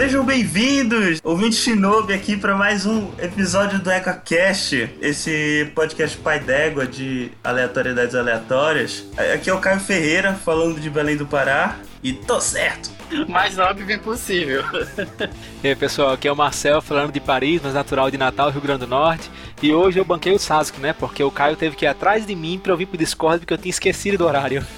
Sejam bem-vindos, ouvinte Shinobi, aqui para mais um episódio do EcoCast, esse podcast pai d'égua de aleatoriedades aleatórias. Aqui é o Caio Ferreira, falando de Belém do Pará, e tô certo! Mais óbvio impossível. e aí, pessoal, aqui é o Marcel falando de Paris, mas natural de Natal, Rio Grande do Norte. E hoje eu banquei o Sasuke, né? Porque o Caio teve que ir atrás de mim pra eu vir pro Discord porque eu tinha esquecido do horário.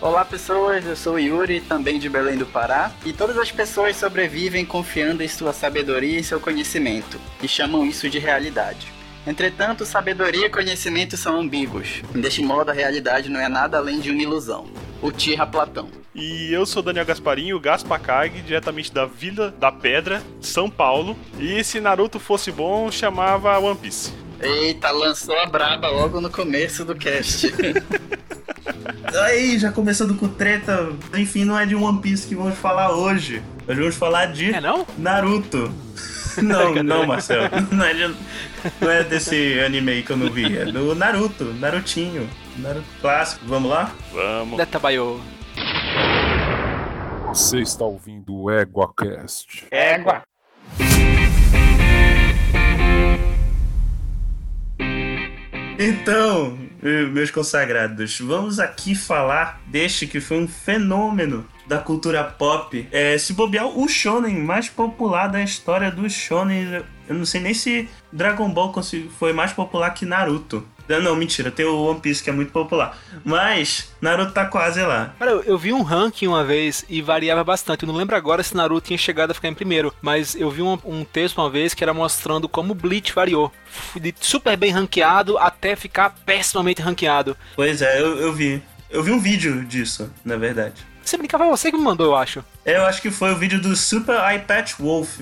Olá pessoas, eu sou Yuri, também de Belém do Pará, e todas as pessoas sobrevivem confiando em sua sabedoria e seu conhecimento, e chamam isso de realidade. Entretanto, sabedoria e conhecimento são ambíguos. Deste modo, a realidade não é nada além de uma ilusão. O Tira Platão. E eu sou Daniel Gasparinho, Gaspacag, diretamente da Vila da Pedra, São Paulo. E se Naruto fosse bom, chamava One Piece. Eita, lançou a braba logo no começo do cast. Aí, já começando com treta. Enfim, não é de One Piece que vamos falar hoje. Hoje vamos falar de é não? Naruto. Não, não, Marcelo. Não é, de, não é desse anime aí que eu não vi. É do Naruto, Narutinho. Naruto clássico. Vamos lá? Vamos. Detabaio. Você está ouvindo o EguaCast. Égua. Então, meus consagrados, vamos aqui falar deste que foi um fenômeno da cultura pop. É, se bobear, o shonen mais popular da história dos shonen. Eu não sei nem se Dragon Ball foi mais popular que Naruto. Não, mentira, tem o One Piece que é muito popular. Mas Naruto tá quase lá. Cara, eu vi um ranking uma vez e variava bastante. Eu não lembro agora se Naruto tinha chegado a ficar em primeiro, mas eu vi um, um texto uma vez que era mostrando como Bleach variou. De super bem ranqueado até ficar pessimamente ranqueado. Pois é, eu, eu vi. Eu vi um vídeo disso, na verdade. Você brincava, você que me mandou, eu acho. É, eu acho que foi o vídeo do Super Patch Wolf.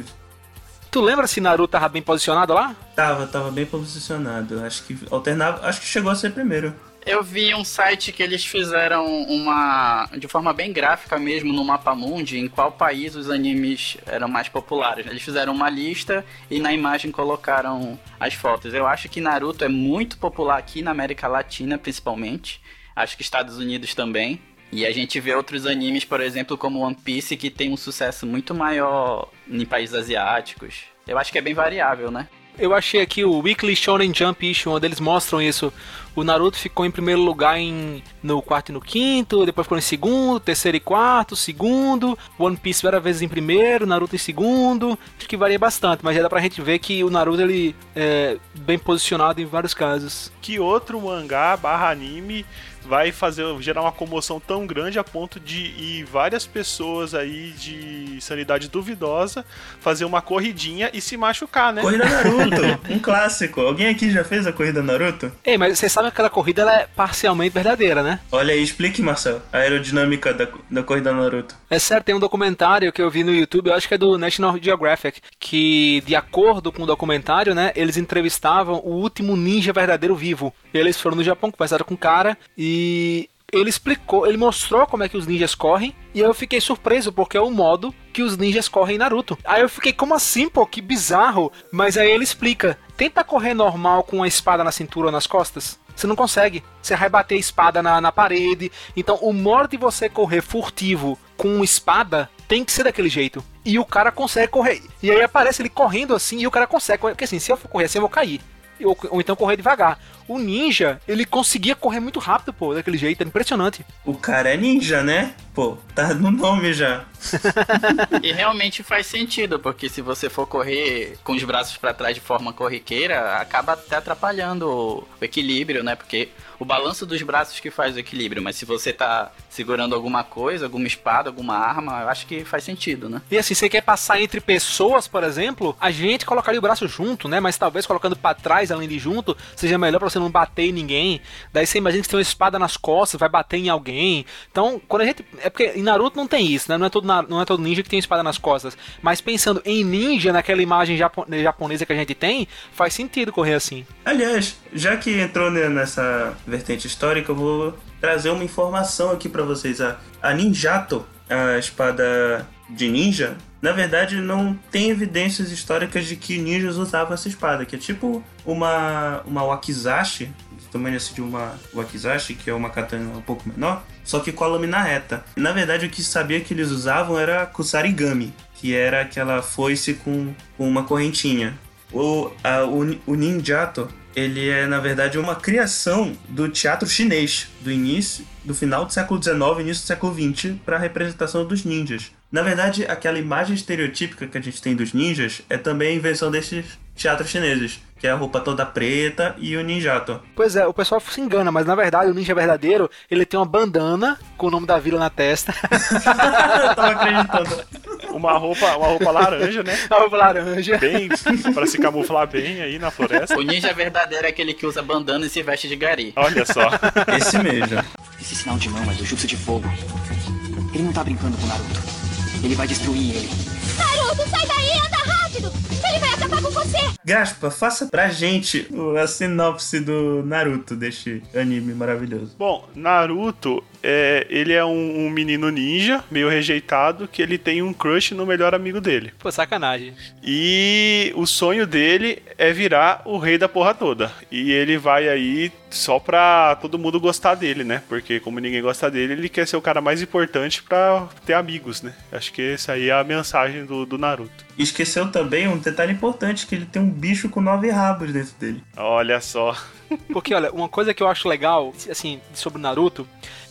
Tu lembra se Naruto tava bem posicionado lá? Tava, tava bem posicionado. Acho que alternava, acho que chegou a ser primeiro. Eu vi um site que eles fizeram uma. de forma bem gráfica mesmo no mapa mundi em qual país os animes eram mais populares. Eles fizeram uma lista e na imagem colocaram as fotos. Eu acho que Naruto é muito popular aqui na América Latina, principalmente. Acho que Estados Unidos também. E a gente vê outros animes, por exemplo, como One Piece, que tem um sucesso muito maior em países asiáticos. Eu acho que é bem variável, né? Eu achei aqui o Weekly Shonen Jump Issue, onde eles mostram isso. O Naruto ficou em primeiro lugar em, no quarto e no quinto, depois ficou em segundo, terceiro e quarto, segundo. One Piece várias vezes em primeiro, Naruto em segundo. Acho que varia bastante, mas já dá pra gente ver que o Naruto ele é bem posicionado em vários casos. Que outro mangá barra anime vai fazer gerar uma comoção tão grande a ponto de ir várias pessoas aí de sanidade duvidosa fazer uma corridinha e se machucar, né? Corrida Naruto, um clássico. Alguém aqui já fez a corrida Naruto? Ei, mas você sabe que aquela corrida ela é parcialmente verdadeira, né? Olha aí, explique, Marcel, a aerodinâmica da, da corrida Naruto. É certo, tem um documentário que eu vi no YouTube, eu acho que é do National Geographic, que de acordo com o documentário, né, eles entrevistavam o último ninja verdadeiro vivo. Eles foram no Japão, conversaram com o cara e e ele explicou, ele mostrou como é que os ninjas correm, e eu fiquei surpreso, porque é o modo que os ninjas correm em Naruto. Aí eu fiquei, como assim, pô, que bizarro. Mas aí ele explica, tenta correr normal com a espada na cintura ou nas costas. Você não consegue. Você vai bater a espada na, na parede. Então, o modo de você correr furtivo com espada tem que ser daquele jeito. E o cara consegue correr. E aí aparece ele correndo assim e o cara consegue. Porque assim, se eu for correr assim, eu vou cair ou, ou então correr devagar. O ninja, ele conseguia correr muito rápido, pô, daquele jeito, era impressionante. O cara é ninja, né? Pô, tá no nome já. e realmente faz sentido, porque se você for correr com os braços para trás de forma corriqueira, acaba até atrapalhando o equilíbrio, né? Porque o balanço dos braços que faz o equilíbrio, mas se você tá segurando alguma coisa, alguma espada, alguma arma, eu acho que faz sentido, né? E assim, você quer passar entre pessoas, por exemplo, a gente colocaria o braço junto, né? Mas talvez colocando para trás além de junto, seja melhor para você não bater em ninguém. Daí você imagina que você tem uma espada nas costas, vai bater em alguém. Então, quando a gente. É porque em Naruto não tem isso, né? Não é todo, não é todo ninja que tem espada nas costas. Mas pensando em ninja, naquela imagem japonesa que a gente tem, faz sentido correr assim. Aliás, já que entrou nessa vertente histórica, eu vou trazer uma informação aqui para vocês. A, a Ninjato, a espada de ninja, na verdade não tem evidências históricas de que ninjas usavam essa espada, que é tipo uma, uma wakizashi, tamanho assim de uma wakizashi, que é uma katana um pouco menor, só que com a lâmina reta. Na verdade, o que sabia que eles usavam era kusarigami, que era aquela foice com, com uma correntinha. O, a, o, o ninjato, ele é na verdade uma criação do teatro chinês do início, do final do século XIX, início do século XX, para a representação dos ninjas. Na verdade, aquela imagem estereotípica que a gente tem dos ninjas é também a invenção desses teatros chineses, que é a roupa toda preta e o ninjato. Pois é, o pessoal se engana, mas na verdade o ninja verdadeiro, ele tem uma bandana com o nome da vila na testa. Eu tava acreditando. Uma roupa, uma roupa laranja, né? Uma roupa laranja. Bem, para se camuflar bem aí na floresta. O ninja verdadeiro é aquele que usa bandana e se veste de gari. Olha só. Esse mesmo. Esse sinal de mão é do jutsu de fogo. Ele não tá brincando com o Naruto. Ele vai destruir ele. Naruto, sai daí, anda rápido! Ele vai acabar com você! Gaspa, faça pra gente a sinopse do Naruto, deste anime maravilhoso. Bom, Naruto, é, ele é um, um menino ninja, meio rejeitado, que ele tem um crush no melhor amigo dele. Pô, sacanagem. E o sonho dele é virar o rei da porra toda. E ele vai aí só pra todo mundo gostar dele, né? Porque como ninguém gosta dele, ele quer ser o cara mais importante pra ter amigos, né? Acho que essa aí é a mensagem do, do Naruto. Esqueceu também um detalhe importante, que ele tem um bicho com nove rabos dentro dele. Olha só. Porque, olha, uma coisa que eu acho legal, assim, sobre o Naruto,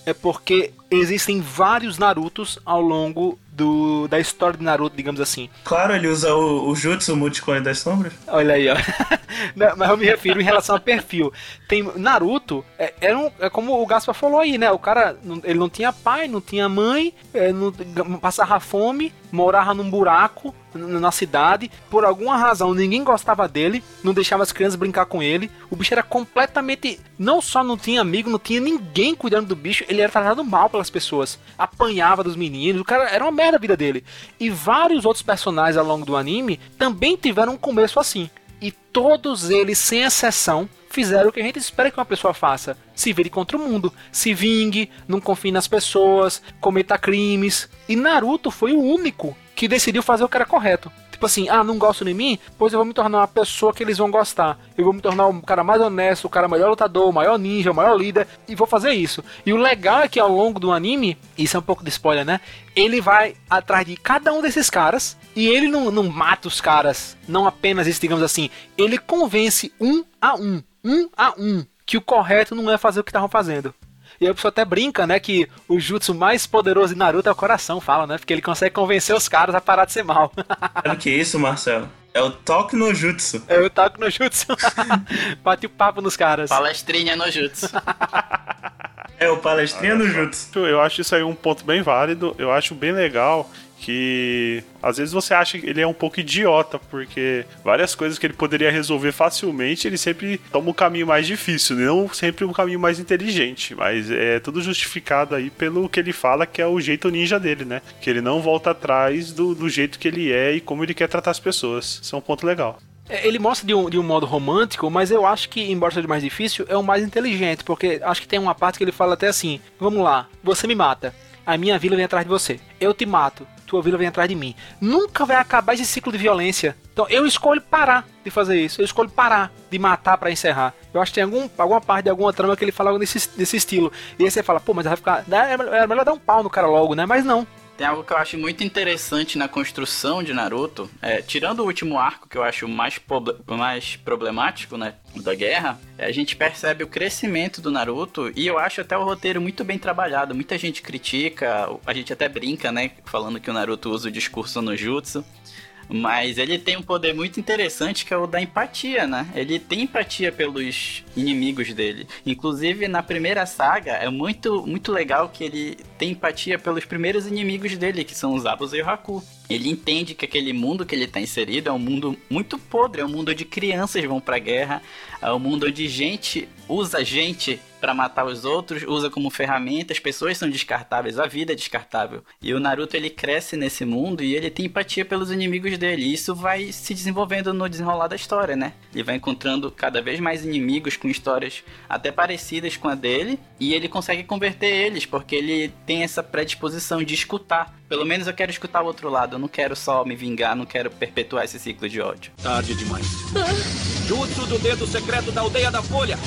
é porque existem vários Narutos ao longo do, da história de Naruto, digamos assim. Claro, ele usa o, o Jutsu Multiclone das Sombras. Olha aí, ó. Não, Mas eu me refiro em relação ao perfil. Tem Naruto, é, era um- é como o Gaspar falou aí, né? O cara, não- ele não tinha pai, não tinha mãe, é, não- passava fome, morava num buraco na cidade. Por alguma razão, ninguém gostava dele, não deixava as crianças brincar com ele. O bicho era completamente. Não só não tinha amigo, não tinha ninguém cuidando do bicho, ele era tratado mal pelas pessoas. Apanhava dos meninos, o cara era uma merda a vida dele. E vários outros personagens ao longo do anime também tiveram um começo assim. E todos eles, sem exceção, fizeram o que a gente espera que uma pessoa faça: se vire contra o mundo, se vingue, não confie nas pessoas, cometa crimes. E Naruto foi o único que decidiu fazer o que era correto. Tipo assim, ah, não gostam de mim? Pois eu vou me tornar uma pessoa que eles vão gostar. Eu vou me tornar o cara mais honesto, o cara melhor lutador, o maior ninja, o maior líder, e vou fazer isso. E o legal é que ao longo do anime, isso é um pouco de spoiler, né? Ele vai atrás de cada um desses caras, e ele não, não mata os caras, não apenas isso, digamos assim. Ele convence um a um, um a um, que o correto não é fazer o que estavam fazendo. E aí a pessoa até brinca, né, que o jutsu mais poderoso de Naruto é o coração, fala, né? Porque ele consegue convencer os caras a parar de ser mal. Sabe o que é isso, Marcelo? É o Toque no Jutsu. Eu taco no jutsu. Bate o papo nos caras. Palestrinha no jutsu. É o Palestrinha no Jutsu. Eu acho isso aí um ponto bem válido. Eu acho bem legal que às vezes você acha que ele é um pouco idiota, porque várias coisas que ele poderia resolver facilmente, ele sempre toma o caminho mais difícil, não sempre o caminho mais inteligente, mas é tudo justificado aí pelo que ele fala que é o jeito ninja dele, né? Que ele não volta atrás do, do jeito que ele é e como ele quer tratar as pessoas. Isso é um ponto legal. É, Ele mostra de um, de um modo romântico, mas eu acho que, embora seja mais difícil, é o mais inteligente, porque acho que tem uma parte que ele fala até assim: Vamos lá, você me mata, a minha vila vem atrás de você. Eu te mato, tua vila vem atrás de mim. Nunca vai acabar esse ciclo de violência. Então eu escolho parar de fazer isso, eu escolho parar de matar pra encerrar. Eu acho que tem algum, alguma parte de alguma trama que ele fala algo nesse, nesse estilo. E aí você fala, pô, mas vai ficar. Melhor- é melhor dar um pau no cara logo, né? Mas não. Tem algo que eu acho muito interessante na construção de Naruto, é, tirando o último arco que eu acho mais, mais problemático, né, da guerra, é, a gente percebe o crescimento do Naruto e eu acho até o roteiro muito bem trabalhado. Muita gente critica, a gente até brinca, né, falando que o Naruto usa o discurso no jutsu. Mas ele tem um poder muito interessante que é o da empatia, né? Ele tem empatia pelos inimigos dele. Inclusive, na primeira saga, é muito, muito legal que ele tem empatia pelos primeiros inimigos dele, que são os Abus e o Haku. Ele entende que aquele mundo que ele está inserido é um mundo muito podre, é um mundo onde crianças vão pra guerra, é um mundo onde gente usa gente para matar os outros, usa como ferramenta, as pessoas são descartáveis, a vida é descartável. E o Naruto ele cresce nesse mundo e ele tem empatia pelos inimigos dele. E isso vai se desenvolvendo no desenrolar da história, né? Ele vai encontrando cada vez mais inimigos com histórias até parecidas com a dele e ele consegue converter eles porque ele tem essa predisposição de escutar. Pelo menos eu quero escutar o outro lado, eu não quero só me vingar, não quero perpetuar esse ciclo de ódio. Tarde demais. Jutsu do dedo secreto da aldeia da Folha.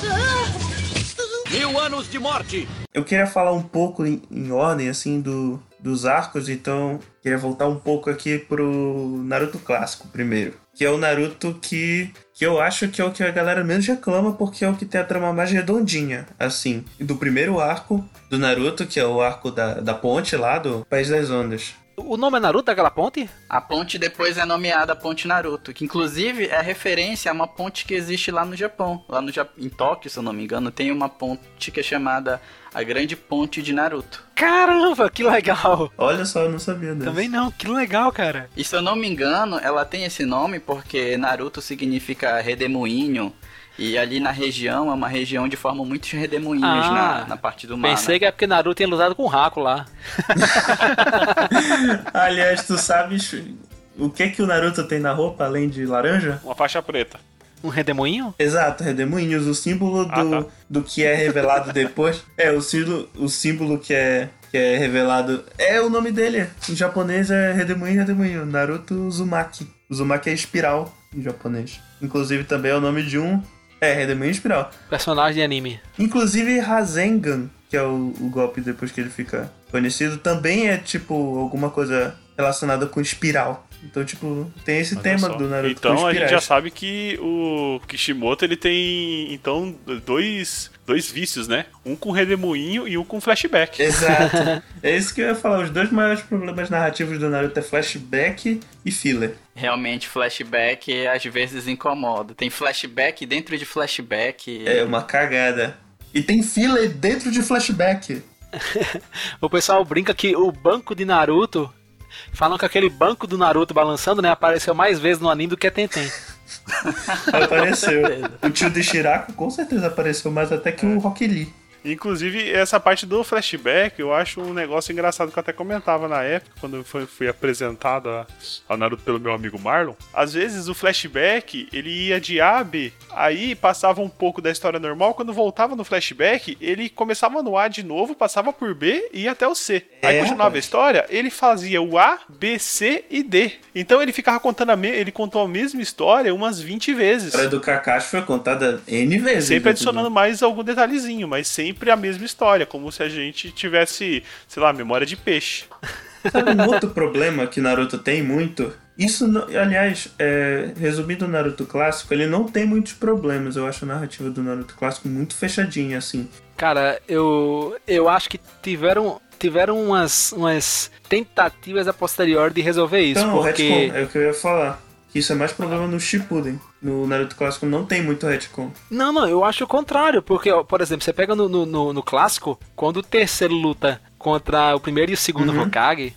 Mil anos de morte! Eu queria falar um pouco em, em ordem, assim, do, dos arcos, então queria voltar um pouco aqui pro Naruto clássico primeiro. Que é o Naruto que, que eu acho que é o que a galera menos reclama, porque é o que tem a trama mais redondinha, assim. Do primeiro arco do Naruto, que é o arco da, da ponte lá do País das Ondas. O nome é Naruto daquela ponte? A ponte depois é nomeada Ponte Naruto, que inclusive é referência a uma ponte que existe lá no Japão. Lá no Ja- em Tóquio, se eu não me engano, tem uma ponte que é chamada a Grande Ponte de Naruto. Caramba, que legal! Olha só, eu não sabia dessa. Também não, que legal, cara. E se eu não me engano, ela tem esse nome porque Naruto significa redemoinho. E ali na região é uma região de forma muitos redemoinhos Ah, na, na parte do mar. Pensei né? que é porque Naruto tinha lutado com o Raku lá. Aliás, tu sabes o que que o Naruto tem na roupa, além de laranja? Uma faixa preta. Um redemoinho? Exato, redemoinhos, o símbolo do, Ah, tá. do que é revelado depois. É, o símbolo, o símbolo que é, que é revelado. É o nome dele. Em japonês é redemoinho, redemoinho. Naruto Uzumaki. Uzumaki é espiral em japonês. Inclusive também é o nome de um. É, redemoinho e espiral. Personagem de anime. Inclusive Rasengan, que é o, o golpe depois que ele fica conhecido, também é tipo alguma coisa relacionada com espiral. Então, tipo, tem esse Olha tema só. do Naruto Então a gente já sabe que o Kishimoto ele tem então dois, dois vícios, né? Um com redemoinho e um com flashback. Exato. É isso que eu ia falar. Os dois maiores problemas narrativos do Naruto é flashback e filler. Realmente, flashback às vezes incomoda. Tem flashback dentro de flashback. É uma cagada. E tem filler dentro de flashback. O pessoal brinca que o banco de Naruto. Falam que aquele banco do Naruto balançando, né? Apareceu mais vezes no anime do que a Tenten. Apareceu. o tio de Shirako com certeza apareceu mais até que o Rock Lee. Inclusive, essa parte do flashback, eu acho um negócio engraçado que eu até comentava na época, quando foi, fui apresentado a- ao Naruto pelo meu amigo Marlon. Às vezes o flashback, ele ia de A a B, aí passava um pouco da história normal, quando voltava no flashback, ele começava no A de novo, passava por B e ia até o C. Aí É, continuava a história, ele fazia o A, B, C e D. Então ele ficava contando a me ele contou a mesma história umas 20 A vezes. história do Kakashi foi contada N vezes. Sempre né, adicionando mais algum detalhezinho, mas sempre a mesma história, como se a gente tivesse, sei lá, memória de peixe. Sabe um outro problema que Naruto tem muito? Isso, aliás, é, resumindo o Naruto clássico, ele não tem muitos problemas. Eu acho a narrativa do Naruto clássico muito fechadinha, assim. Cara, eu, eu acho que tiveram, tiveram umas, umas tentativas a posteriori de resolver isso. Então, o porque. retcon, é o que eu ia falar. Que isso é mais problema no Shippuden. No Naruto clássico não tem muito retcon. Não, não, eu acho o contrário. Porque, por exemplo, você pega no, no, no- clássico, quando o terceiro luta contra o primeiro e o segundo Uhum. Hokage.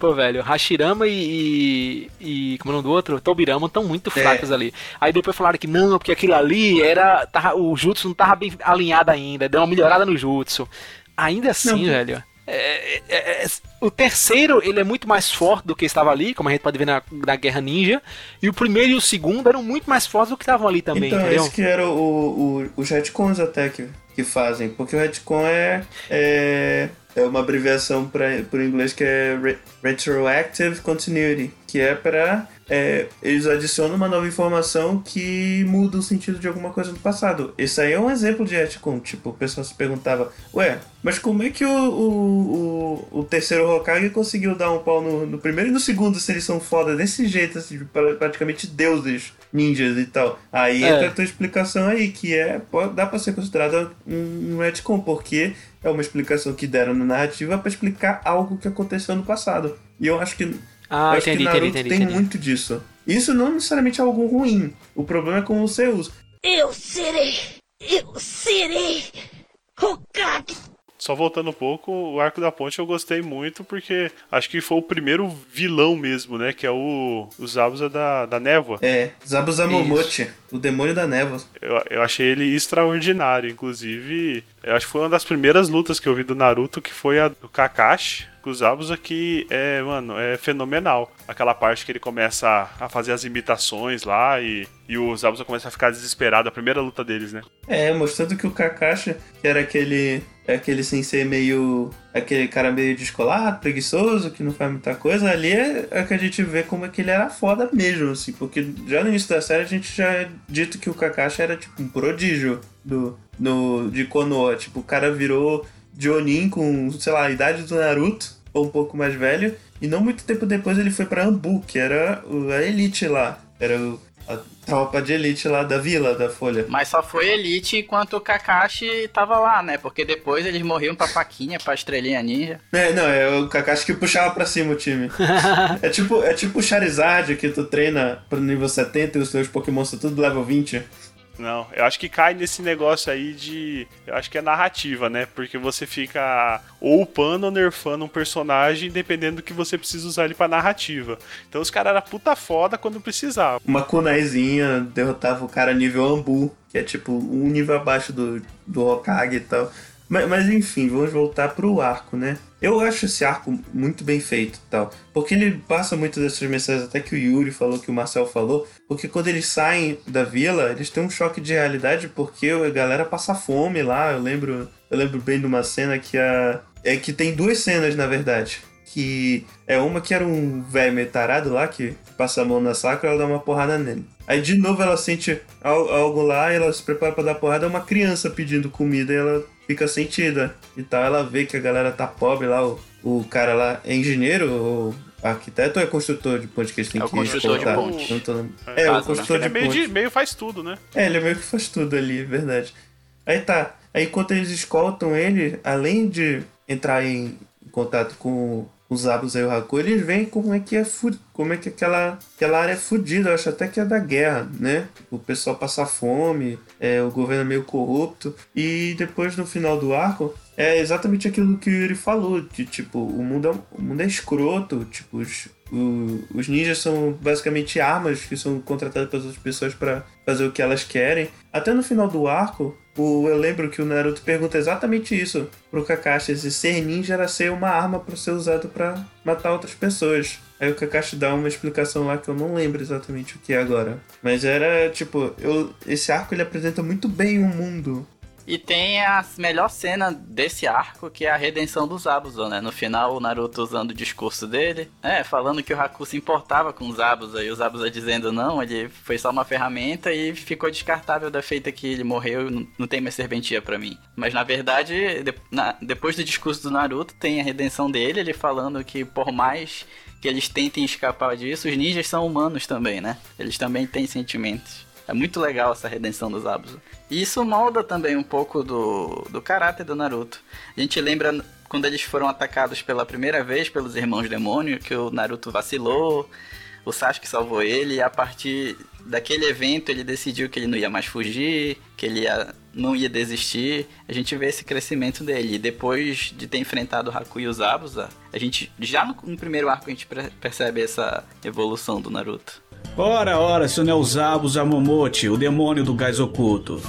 Pô, velho, Hashirama e, e. Como é o nome do outro? Tobirama estão muito fracos ali. Aí depois falaram que não, porque aquilo ali era. Tava, o Jutsu não tava bem alinhado ainda, deu uma melhorada no Jutsu. Ainda assim, Não. velho. É- é- é- o terceiro, ele é muito mais forte do que estava ali, como a gente pode ver na, na Guerra Ninja. E o primeiro e o segundo eram muito mais fortes do que estavam ali também, então, entendeu? esse que era o, o- os retcons até que, que fazem. Porque o retcon é, é, é uma abreviação para o inglês que é re- Retroactive Continuity. Que é para... eles adicionam uma nova informação que muda o sentido de alguma coisa do passado. Esse aí é um exemplo de retcon. Tipo, o pessoal se perguntava... Ué, mas como é que o, o, o, o terceiro Hokage conseguiu dar um pau no, no primeiro e no segundo se eles são foda desse jeito, assim, pra- praticamente deuses, ninjas e tal? Aí É. entra a tua explicação aí, que é, pode, dá pra ser considerada um, um retcon, porque é uma explicação que deram na narrativa pra explicar algo que aconteceu no passado. E eu acho que, Ah, eu acho entendi, que entendi, Naruto entendi, tem entendi. muito disso. Isso não necessariamente é algo ruim. O problema é como você usa. Eu serei. Eu serei. Hokage. Só voltando um pouco, o Arco da Ponte eu gostei muito porque acho que foi o primeiro vilão mesmo, né? Que é o, o Zabuza da, da Névoa. É, Zabuza Momochi, o demônio da névoa. Eu, eu achei ele extraordinário. Inclusive, eu acho que foi uma das primeiras lutas que eu vi do Naruto, que foi a do Kakashi Zabuza, que é, mano, é fenomenal. Aquela parte que ele começa a, a fazer as imitações lá e, e o Zabuza começa a ficar desesperado. A primeira luta deles, né? É, mostrando que o Kakashi, que era aquele aquele sensei meio. aquele cara meio descolado, preguiçoso, que não faz muita coisa, ali é, é que a gente vê como é que ele era foda mesmo, assim, porque já no início da série a gente já é dito que o Kakashi era tipo um prodígio do, no, de Konoha. Tipo, o cara virou Jonin com, sei lá, a idade do Naruto, ou um pouco mais velho. E não muito tempo depois ele foi pra Ambu, que era o- a elite lá. Era o- a tropa de elite lá da vila da Folha. Mas só foi elite enquanto o Kakashi tava lá, né? Porque depois eles morriam pra faquinha, pra estrelinha ninja. É, não, é o Kakashi que puxava pra cima o time. é tipo é tipo o Charizard que tu treina pro nível 70 e os teus Pokémon são tudo level 20. Não, eu acho que cai nesse negócio aí de. Eu acho que é narrativa, né? Porque você fica ou upando ou nerfando um personagem dependendo do que você precisa usar ele pra narrativa. Então os caras eram puta foda quando precisava. Uma kunaizinha derrotava o cara nível Ambu, que é tipo um nível abaixo do, do Hokage e tal. Mas, mas enfim, vamos voltar pro arco, né? Eu acho esse arco muito bem feito tal. Porque ele passa muitas dessas mensagens, até que o Yuri falou, que o Marcel falou. Porque quando eles saem da vila, eles têm um choque de realidade porque a galera passa fome lá. Eu lembro, eu lembro bem de uma cena que a. É que tem duas cenas, na verdade. Que é uma que era um velho meio tarado lá, que passa a mão na Sakura e ela dá uma porrada nele. Aí de novo ela sente al- algo lá e ela se prepara pra dar porrada, é uma criança pedindo comida e ela fica sentida e tal. Ela vê que a galera tá pobre lá, o, o cara lá é engenheiro ou arquiteto ou é construtor de ponte que eles têm É que construtor de escoltar? ponte. Não tô. É, É, o né? construtor Ele é de meio, ponte. de, meio faz tudo, né? É, ele meio que faz tudo ali, é verdade. Aí tá. Aí enquanto eles escoltam ele, além de entrar em contato com os Abus e o Haku, eles veem como é que é como é que aquela, aquela área é fudida. Eu acho até que é da guerra, né? O pessoal passa fome, é, o governo é meio corrupto. E depois no final do arco, é exatamente aquilo que o Yuri falou, de tipo, o mundo é, o mundo é escroto, tipo, os, o- os ninjas são basicamente armas que são contratadas pelas outras pessoas pra fazer o que elas querem. Até no final do arco, o, eu lembro que o Naruto pergunta exatamente isso pro Kakashi, se ser ninja era ser uma arma pra ser usado pra matar outras pessoas. Aí o Kakashi dá uma explicação lá que eu não lembro exatamente o que é agora. Mas era, tipo, eu, esse arco ele apresenta muito bem o mundo. E tem a melhor cena desse arco, que é a redenção dos Zabuza, né? No final, o Naruto usando o discurso dele, né? Falando que o Haku se importava com os Zabuza, e os Zabuza dizendo não, ele foi só uma ferramenta e ficou descartável da feita que ele morreu, não, tem mais serventia pra mim. Mas na verdade, de- na- depois do discurso do Naruto, tem a redenção dele, ele falando que por mais que eles tentem escapar disso, os ninjas são humanos também, né? Eles também têm sentimentos. É muito legal essa redenção dos Abusa. E isso molda também um pouco do, do caráter do Naruto. A gente lembra quando eles foram atacados pela primeira vez pelos irmãos demônio, que o Naruto vacilou, o Sasuke salvou ele, e a partir daquele evento ele decidiu que ele não ia mais fugir, que ele ia- não ia desistir. A gente vê esse crescimento dele. E depois de ter enfrentado o Haku e os Abusa, a gente já no, no primeiro arco a gente percebe essa evolução do Naruto. Ora, ora, se não é o Zabus Amomote, o demônio do gás oculto.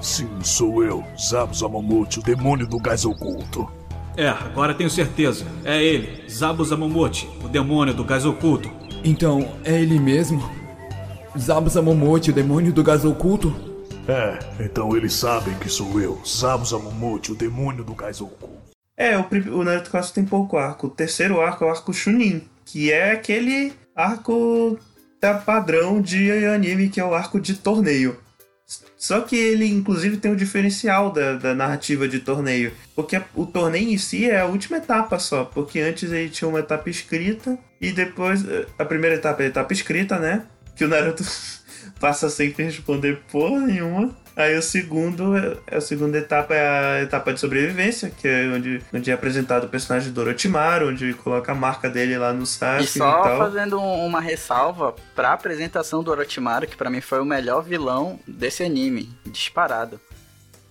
Sim, sou eu, Zabus Amamote, o demônio do gás oculto. É, agora tenho certeza. É ele, Zabus Amomote, o demônio do gás oculto. Então, é ele mesmo? Zabus Amomote, o demônio do gás oculto? É, então eles sabem que sou eu, Zabus Amamote, o demônio do gás oculto. É, o, o Naruto Clássico tem pouco arco. O terceiro arco é o arco Chunin, que é aquele arco padrão de anime, que é o arco de torneio. Só que ele, inclusive, tem um diferencial da, da narrativa de torneio. Porque o torneio em si é a última etapa só. Porque antes ele tinha uma etapa escrita e depois. eh, A primeira etapa é a etapa escrita, né? Que o Naruto passa sem responder porra nenhuma. Aí o segundo, é- a segunda etapa é a etapa de sobrevivência, que é onde, onde é apresentado o personagem do Orochimaru, onde coloca a marca dele lá no E Sasuke e, só tal. fazendo um- uma ressalva pra apresentação do Orochimaru, que pra mim foi o melhor vilão desse anime, disparado.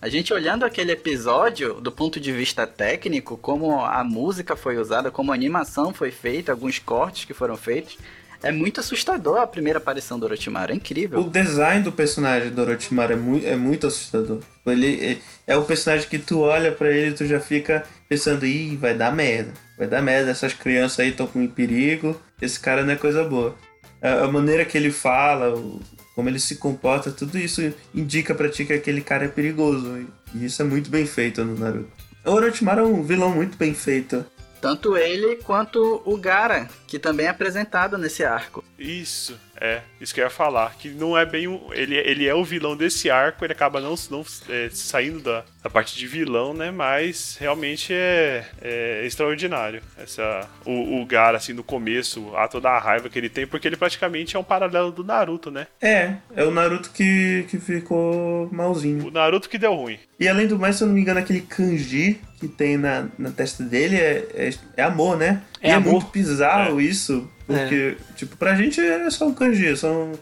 A gente olhando aquele episódio do ponto de vista técnico, como a música foi usada, como a animação foi feita, alguns cortes que foram feitos, é muito assustador a primeira aparição do Orochimaru, é incrível. O design do personagem do Orochimaru é muito, é muito assustador. Ele é, é o personagem que tu olha pra ele e tu já fica pensando, ih, vai dar merda. Vai dar merda, essas crianças aí estão com perigo, esse cara não é coisa boa. A, a maneira que ele fala, o- como ele se comporta, tudo isso indica pra ti que aquele cara é perigoso. E isso é muito bem feito no Naruto. O Orochimaru é um vilão muito bem feito. Tanto ele quanto o Gara, que também é apresentado nesse arco. Isso. É, isso que eu ia falar. Que não é bem um. Ele, ele é o vilão desse arco, ele acaba não, não é, saindo da, da parte de vilão, né? Mas realmente é, é extraordinário. Essa, o, o Gara, assim, no começo, a toda a raiva que ele tem, porque ele praticamente é um paralelo do Naruto, né? É, é o Naruto que, que ficou malzinho. O Naruto que deu ruim. E além do mais, se eu não me engano, aquele kanji que tem na, na testa dele é, é, é amor, né? É e amor. é muito bizarro isso, porque, tipo, pra gente é só um kanji, é só um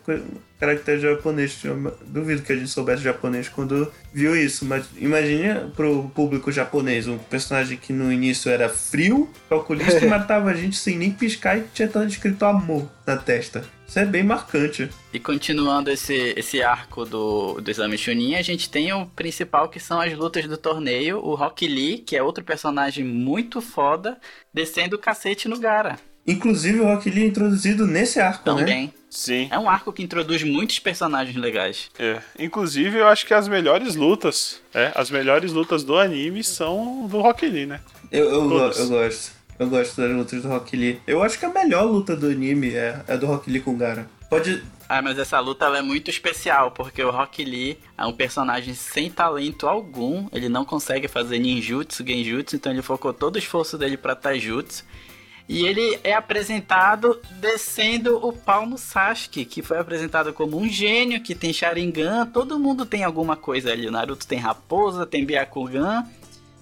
caractere japonês. Eu duvido que a gente soubesse japonês quando viu isso, mas imagine pro público japonês, um personagem que no início era frio, calculista e matava a gente sem nem piscar e tinha tanto escrito amor na testa. Isso é bem marcante. E continuando esse, esse arco do, do Exame Chunin, a gente tem o principal que são as lutas do torneio, o Rock Lee, que é outro personagem muito foda, descendo o cacete no Gara. Inclusive o Rock Lee é introduzido nesse arco, né? Também. Sim. É um arco que introduz muitos personagens legais. É. Inclusive, eu acho que as melhores lutas, é, as melhores lutas do anime são do Rock Lee, né? Eu, eu, go- eu gosto. Eu gosto das lutas do Rock Lee. Eu acho que a melhor luta do anime é a do Rock Lee com o Gara. Pode. Ah, mas essa luta é muito especial, porque o Rock Lee é um personagem sem talento algum, ele não consegue fazer ninjutsu, genjutsu, então ele focou todo o esforço dele pra taijutsu. E ele é apresentado descendo o pau no Sasuke, que foi apresentado como um gênio, que tem Sharingan, todo mundo tem alguma coisa ali. O Naruto tem raposa, tem Byakugan,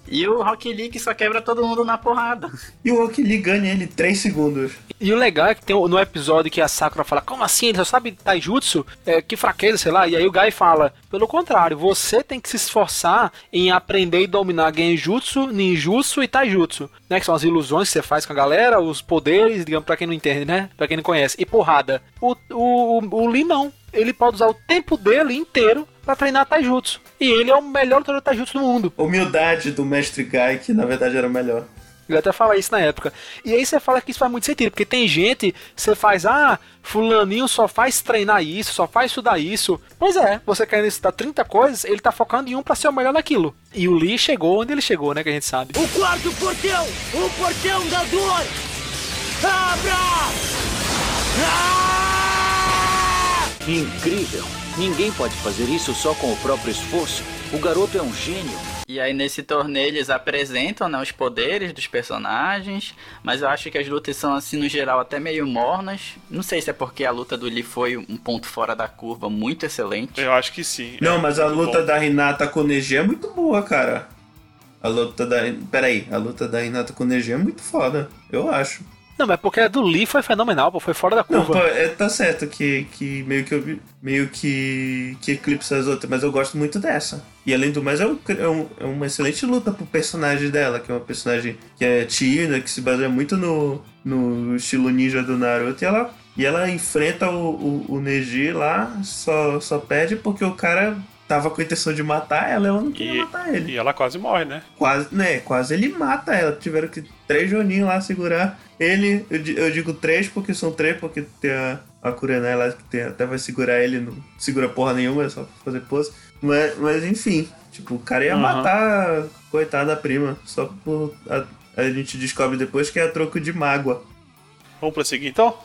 e o Rock Lee que só quebra todo mundo na porrada. E o Rock Lee ganha ele 3 segundos. E o legal é que tem no episódio que a Sakura fala, como assim? Ele só sabe taijutsu? É, que fraqueza, sei lá. E aí o Gai fala, pelo contrário, você tem que se esforçar em aprender e dominar genjutsu, ninjutsu e taijutsu. Né, que são as ilusões que você faz com a galera, os poderes, digamos, pra quem não entende, né? Pra quem não conhece. E porrada. O, o, o, o Lee não. Ele pode usar o tempo dele inteiro pra treinar taijutsu. E ele é o melhor lutador de taijutsu do mundo. Humildade do mestre Guy, que na verdade era o melhor. Ele até fala isso na época. E aí você fala que isso faz muito sentido, porque tem gente, você faz, ah, fulaninho só faz treinar isso, só faz estudar isso. Pois é, você querendo estudar 30 coisas, ele tá focando em um pra ser o melhor naquilo. E o Lee chegou onde ele chegou, né, que a gente sabe. O quarto portão! O portão da dor! Abra! Incrível! Ninguém pode fazer isso só com o próprio esforço. O garoto é um gênio. E aí nesse torneio eles apresentam né, os poderes dos personagens, mas eu acho que as lutas são assim no geral até meio mornas. Não sei se é porque a luta do Lee foi um ponto fora da curva muito excelente. Eu acho que sim. Não, É mas a luta bom. da Hinata com o Neji é muito boa, cara. A luta da. Peraí, a luta da Hinata com o Neji é muito foda, eu acho. Não, mas porque a do Lee foi fenomenal, pô, foi fora da Não, curva. pô, é, tá certo que, que meio que eu- meio que, que eclipsa as outras, mas eu gosto muito dessa. E além do mais, é, um- é um- é uma excelente luta pro personagem dela, que é uma personagem que é Tina, que se baseia muito no, no estilo ninja do Naruto, e ela, e ela enfrenta o, o, o Neji lá, só, só perde porque o cara tava com a intenção de matar ela, ela não queria E, matar ele. e ela quase morre, né? Quase, né? Quase ele mata ela. Tiveram que três Joninhos lá segurar ele. Eu, di- eu digo três porque são três, porque tem a, a Kurenai lá que tem- até vai segurar ele, não segura porra nenhuma, é só fazer pose. Mas, mas enfim, tipo, o cara ia Aham. matar a coitada da prima. Só por. A, a gente descobre depois que é a troco de mágoa. Vamos prosseguir então?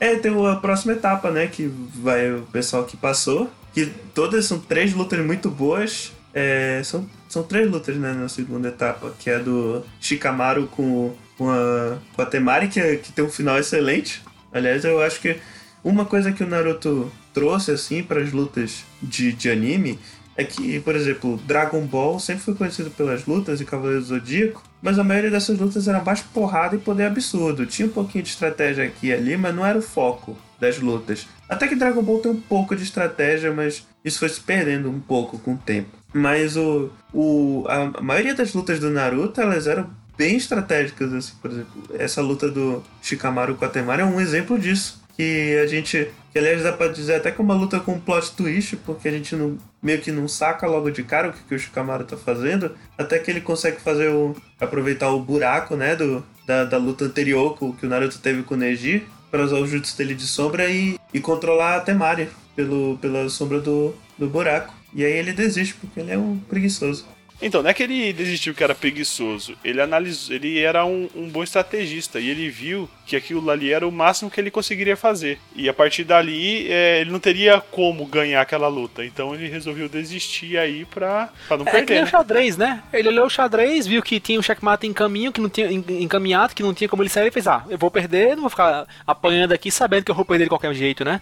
É, tem a próxima etapa, né? Que vai o pessoal que passou. Que todas são três lutas muito boas. É, são, são três lutas, né? Na segunda etapa. Que é do Shikamaru com, com, a, com a Temari, que, é- que tem um final excelente. Aliás, eu acho que uma coisa que o Naruto trouxe, assim, para as lutas de, de anime é que, por exemplo, Dragon Ball sempre foi conhecido pelas lutas e Cavaleiro do Zodíaco, mas a maioria dessas lutas era mais porrada e poder absurdo. Tinha um pouquinho de estratégia aqui e ali, mas não era o foco das lutas. Até que Dragon Ball tem um pouco de estratégia, mas isso foi se perdendo um pouco com o tempo. Mas o, o, a maioria das lutas do Naruto, elas eram bem estratégicas, assim, por exemplo. Essa luta do Shikamaru com a Temari é um exemplo disso. Que a gente. Que aliás dá pra dizer até que é uma luta com plot twist, porque a gente não, meio que não saca logo de cara o que, que o Shikamaru tá fazendo. Até que ele consegue fazer o. aproveitar o buraco, né? Do, da, da luta anterior que o Naruto teve com o Neji. Pra usar o jutsu dele de sombra e, e controlar a Temari pelo, pela sombra do, do buraco. E aí ele desiste, porque ele é um preguiçoso. Então, não é que ele desistiu que era preguiçoso. Ele analisou, ele era um, um, bom estrategista e ele viu que aquilo ali era o máximo que ele conseguiria fazer. E a partir dali, é, ele não teria como ganhar aquela luta. Então ele resolveu desistir aí pra, pra não é, perder. É nem né? o xadrez, né? Ele olhou o xadrez, viu que tinha um checkmate em caminho, que não tinha encaminhado, que não tinha como ele sair, e fez, ah, eu vou perder, não vou ficar apanhando aqui sabendo que eu vou perder de qualquer jeito, né?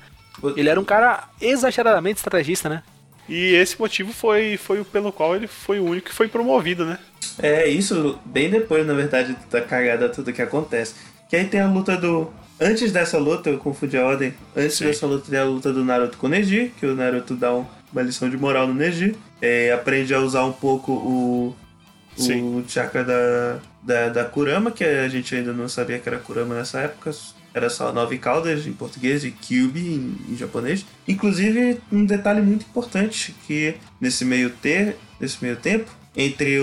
Ele era um cara exageradamente estrategista, né? E esse motivo foi, foi pelo qual ele foi o único que foi promovido, né? É, isso bem depois, na verdade, da cagada tudo que acontece. Que aí tem a luta do. Antes dessa luta, eu confundi a ordem. Antes Sim. dessa luta tem a luta do Naruto com o Neji, que o Naruto dá um, uma lição de moral no Neji. É, aprende a usar um pouco o. O chakra da, da, da Kurama, que a gente ainda não sabia que era Kurama nessa época, era só nove caudas em português e Kyubi em, em, japonês. Inclusive, um detalhe muito importante que nesse meio ter, nesse meio tempo, entre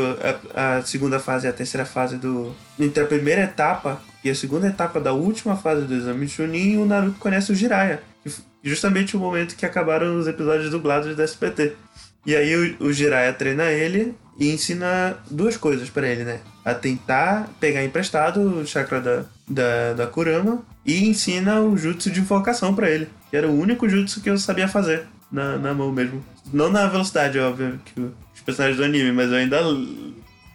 a, a, segunda fase e a terceira fase do. Entre a primeira etapa e a segunda etapa da última fase do exame de Chunin, o Naruto conhece o Jiraiya. Justamente o momento que acabaram os episódios dublados da SPT. E aí o, o Jiraiya treina ele e ensina duas coisas para ele, né? A tentar pegar emprestado o chakra da, da, da Kurama e ensina o jutsu de invocação para ele. Que era o único jutsu que eu sabia fazer na, na mão mesmo. Não na velocidade, óbvio, que os personagens do anime, mas eu ainda.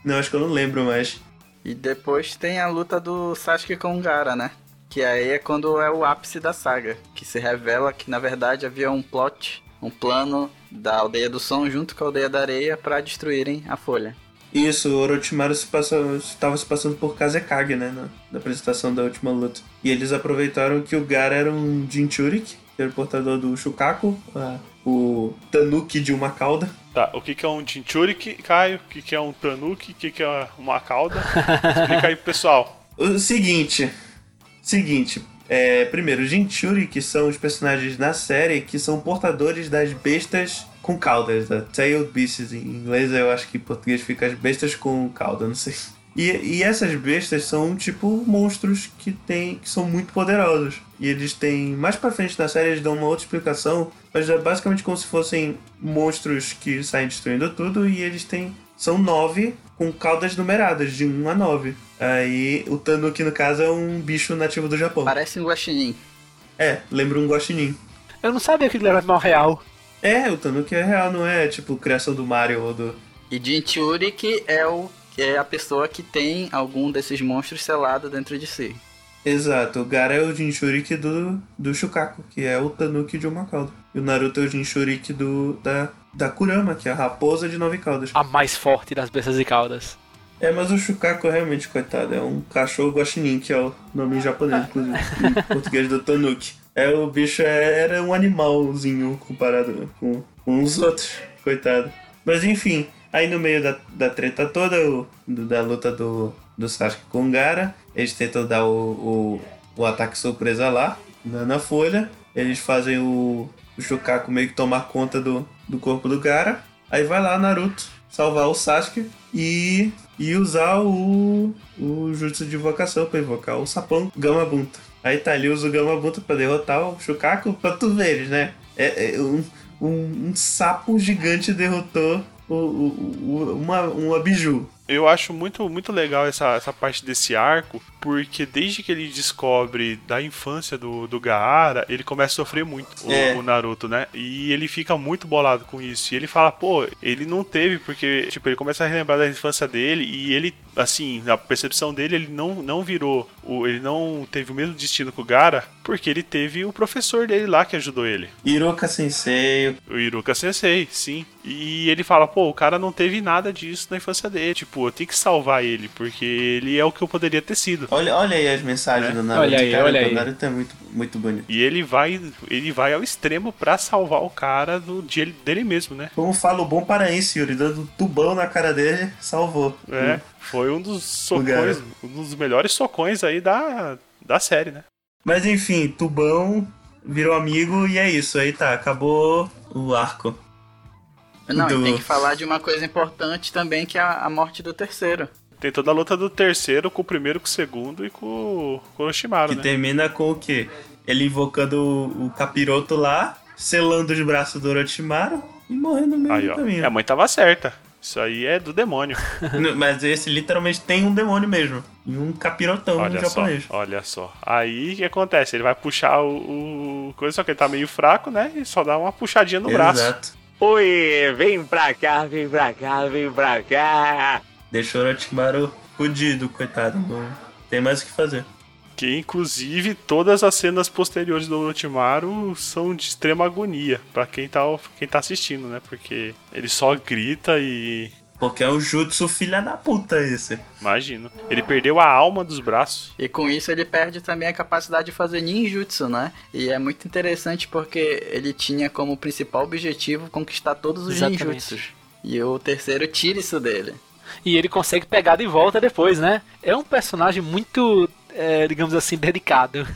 Não, acho que eu não lembro mais. E depois tem a luta do Sasuke com o Gara, né? Que aí é quando é o ápice da saga. Que se revela que na verdade havia um plot, um plano da aldeia do som junto com a aldeia da areia para destruírem a folha. Isso, o Orochimaru estava se passando por Kazekage, né, na, na, apresentação da última luta. E eles aproveitaram que o Gara era um Jinchurik, que era o portador do Shukaku, o Tanuki de uma cauda. Tá, o que, que é um Jinchurik, Caio? O que, que é um Tanuki? O que, que é uma cauda? Explica aí pro pessoal. O seguinte, seguinte, é, primeiro, os Jinchuri, que são os personagens na série que são portadores das bestas com caudas, da Tailed Beasts em inglês, eu acho que em português fica as bestas com cauda, não sei. E, e essas bestas são tipo monstros que tem, que são muito poderosos. E eles têm. Mais pra frente na série eles dão uma outra explicação, mas é basicamente como se fossem monstros que saem destruindo tudo e eles têm. São nove com caudas numeradas, de 1 a 9. Aí o Tanuki, no caso, é um bicho nativo do Japão. Parece um guaxinim. É, lembra um guaxinim. Eu não sabia que ele era mal real. É, o Tanuki é real, não é tipo criação do Mario ou do... E Jinchuri que é, o, é a pessoa que tem algum desses monstros selado dentro de si. Exato, o Gara é o Jinchuriki do, do Shukaku, que é o Tanuki de uma cauda. E o Naruto é o Jinchuriki do, da, da Kurama, que é a raposa de nove caudas. A mais forte das bestas de caudas. É, mas o Shukaku realmente, coitado, é um cachorro guaxinim, que é o nome em japonês, inclusive, em português do Tanuki. É, o bicho é, era um animalzinho comparado com, com os outros, coitado. Mas enfim, aí no meio da, da treta toda, o, da luta do, do Sasuke com o Gara, eles tentam dar o, o, o ataque surpresa lá, na, na folha. Eles fazem o, o Shukaku meio que tomar conta do, do corpo do Gara. Aí vai lá Naruto salvar o Sasuke e, e usar o, o jutsu de invocação para invocar o sapão Gamabunta. Aí tá, ele usa o Gamabunta para derrotar o Shukaku pra tu veres, né? É, é um, um, um, sapo gigante derrotou o, o, o, uma, uma biju eu acho muito, muito legal essa, essa parte desse arco, porque desde que ele descobre da infância do, do Gaara, ele começa a sofrer muito, é. o, o, Naruto, né? E ele fica muito bolado com isso. E ele fala, pô, ele não teve, porque, tipo, ele começa a relembrar da infância dele e ele, assim, na percepção dele, ele não, não virou, o, ele não teve o mesmo destino que o Gaara, porque ele teve o professor dele lá que ajudou ele. Iruka Sensei. O Iruka Sensei, sim. E ele fala, pô, o cara não teve nada disso na infância dele. Tipo, eu tenho que salvar ele, porque ele é o que eu poderia ter sido. Olha, olha aí as mensagens é. do Naruto. Olha aí, cara, olha aí. O Naruto é muito, muito bonito. E ele vai, ele vai ao extremo para salvar o cara do, de, dele mesmo, né? Como fala o bom paraense, Yuri, dando um tubão na cara dele, salvou. É, foi um dos socões, um dos melhores socões aí da, da série, né? Mas enfim, tubão virou amigo e é isso. Aí tá, acabou o arco. Não, do... e tem que falar de uma coisa importante também, que é a, morte do terceiro. Tem toda a luta do terceiro com o primeiro, com o segundo e com, com o Orochimaru, que né? termina com o quê? Ele invocando o, o capiroto lá, selando os braços do Orochimaru e morrendo no meio Aí, do ó, caminho. A mãe tava certa. Isso aí é do demônio. Mas esse literalmente tem um demônio mesmo. E um capirotão olha japonês. Só, olha só. Aí o que acontece? Ele vai puxar o, o, coisa, só que ele tá meio fraco, né? E só dá uma puxadinha no Exato. braço. Oi, vem pra cá, vem pra cá, vem pra cá. Deixou o Orochimaru fudido, coitado. Não tem mais o que fazer. Que inclusive todas as cenas posteriores do Orochimaru são de extrema agonia para quem tá, quem tá assistindo, né? Porque ele só grita e. Porque é um jutsu filha da puta esse. Imagino. Ele perdeu a alma dos braços. E com isso ele perde também a capacidade de fazer ninjutsu, né? E é muito interessante porque ele tinha como principal objetivo conquistar todos os Exatamente. ninjutsus. E o terceiro tira isso dele. E ele consegue pegar de volta depois, né? É um personagem muito, é, digamos assim, dedicado.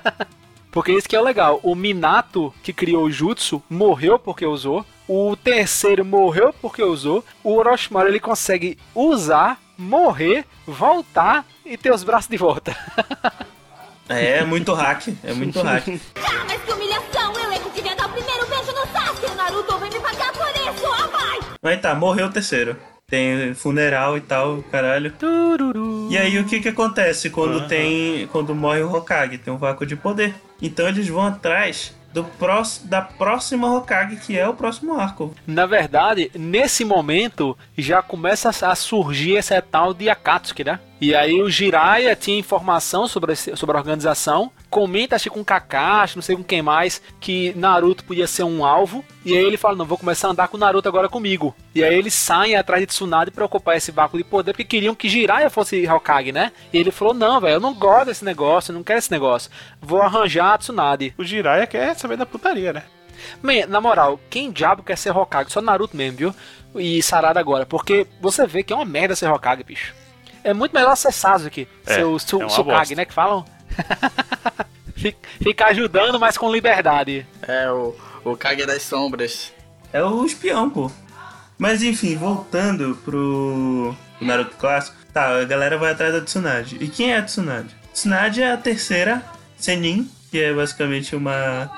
porque isso que é o legal. O Minato, que criou o Jutsu, morreu porque usou. O terceiro morreu porque usou. O Orochimaru, ele consegue usar, morrer, voltar e ter os braços de volta. É, é muito hack. É muito hack. Ah, mas que humilhação! Eu é que devia dar o primeiro beijo no Sasuke! O Naruto vai me pagar por isso! Ó, vai! Mas tá, morreu o terceiro. Tem funeral e tal, caralho. E aí o que que acontece quando tem. Quando morre o Hokage? Tem um vácuo de poder. Então eles vão atrás do próximo, da próxima Hokage, que é o próximo arco. Na verdade, nesse momento já começa a surgir essa tal de Akatsuki, né? E aí o Jiraiya tinha informação sobre, esse- sobre a organização, comenta acho com Kakashi, não sei com quem mais, que Naruto podia ser um alvo, e aí ele fala, não, vou começar a andar com Naruto agora comigo. E aí eles saem atrás de Tsunade pra ocupar esse vácuo de poder, porque queriam que Jiraiya fosse Hokage, né? E ele falou, não, velho, eu não gosto desse negócio, eu não quero esse negócio, vou arranjar a Tsunade. O Jiraiya quer saber da putaria, né? Man, na moral, quem diabo quer ser Hokage? Só Naruto mesmo, viu? E Sarada agora, porque você vê que é uma merda ser Hokage, bicho. É muito melhor ser Sasuke, É, ser o é né, que falam? Fi- Ficar ajudando, mas com liberdade. É o, o Kage das Sombras. É o espião, pô. Mas enfim, voltando pro pro Naruto clássico. Tá, a galera vai atrás da Tsunade. E quem é a Tsunade? Tsunade é a terceira Senin, que é basicamente uma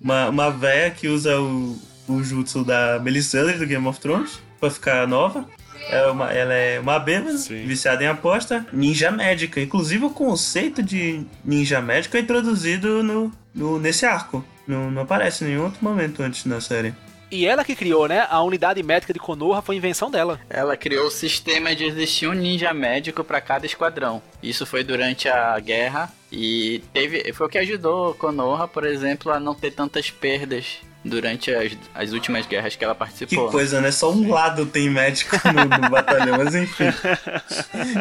uma, uma véia que usa o, o jutsu da Melisandre do Game of Thrones pra ficar nova. É uma- ela é uma bêbada, viciada em aposta, ninja médica. Inclusive o conceito de ninja médico é introduzido no, no- nesse arco. Não, não aparece em nenhum outro momento antes na série. E ela que criou, né? A unidade médica de Konoha foi invenção dela. Ela criou o sistema de existir um ninja médico para cada esquadrão. Isso foi durante a guerra e teve, foi o que ajudou Konoha, por exemplo, a não ter tantas perdas durante as, as últimas guerras que ela Que participou. coisa, né? Só um lado tem médico no, no batalhão, mas enfim.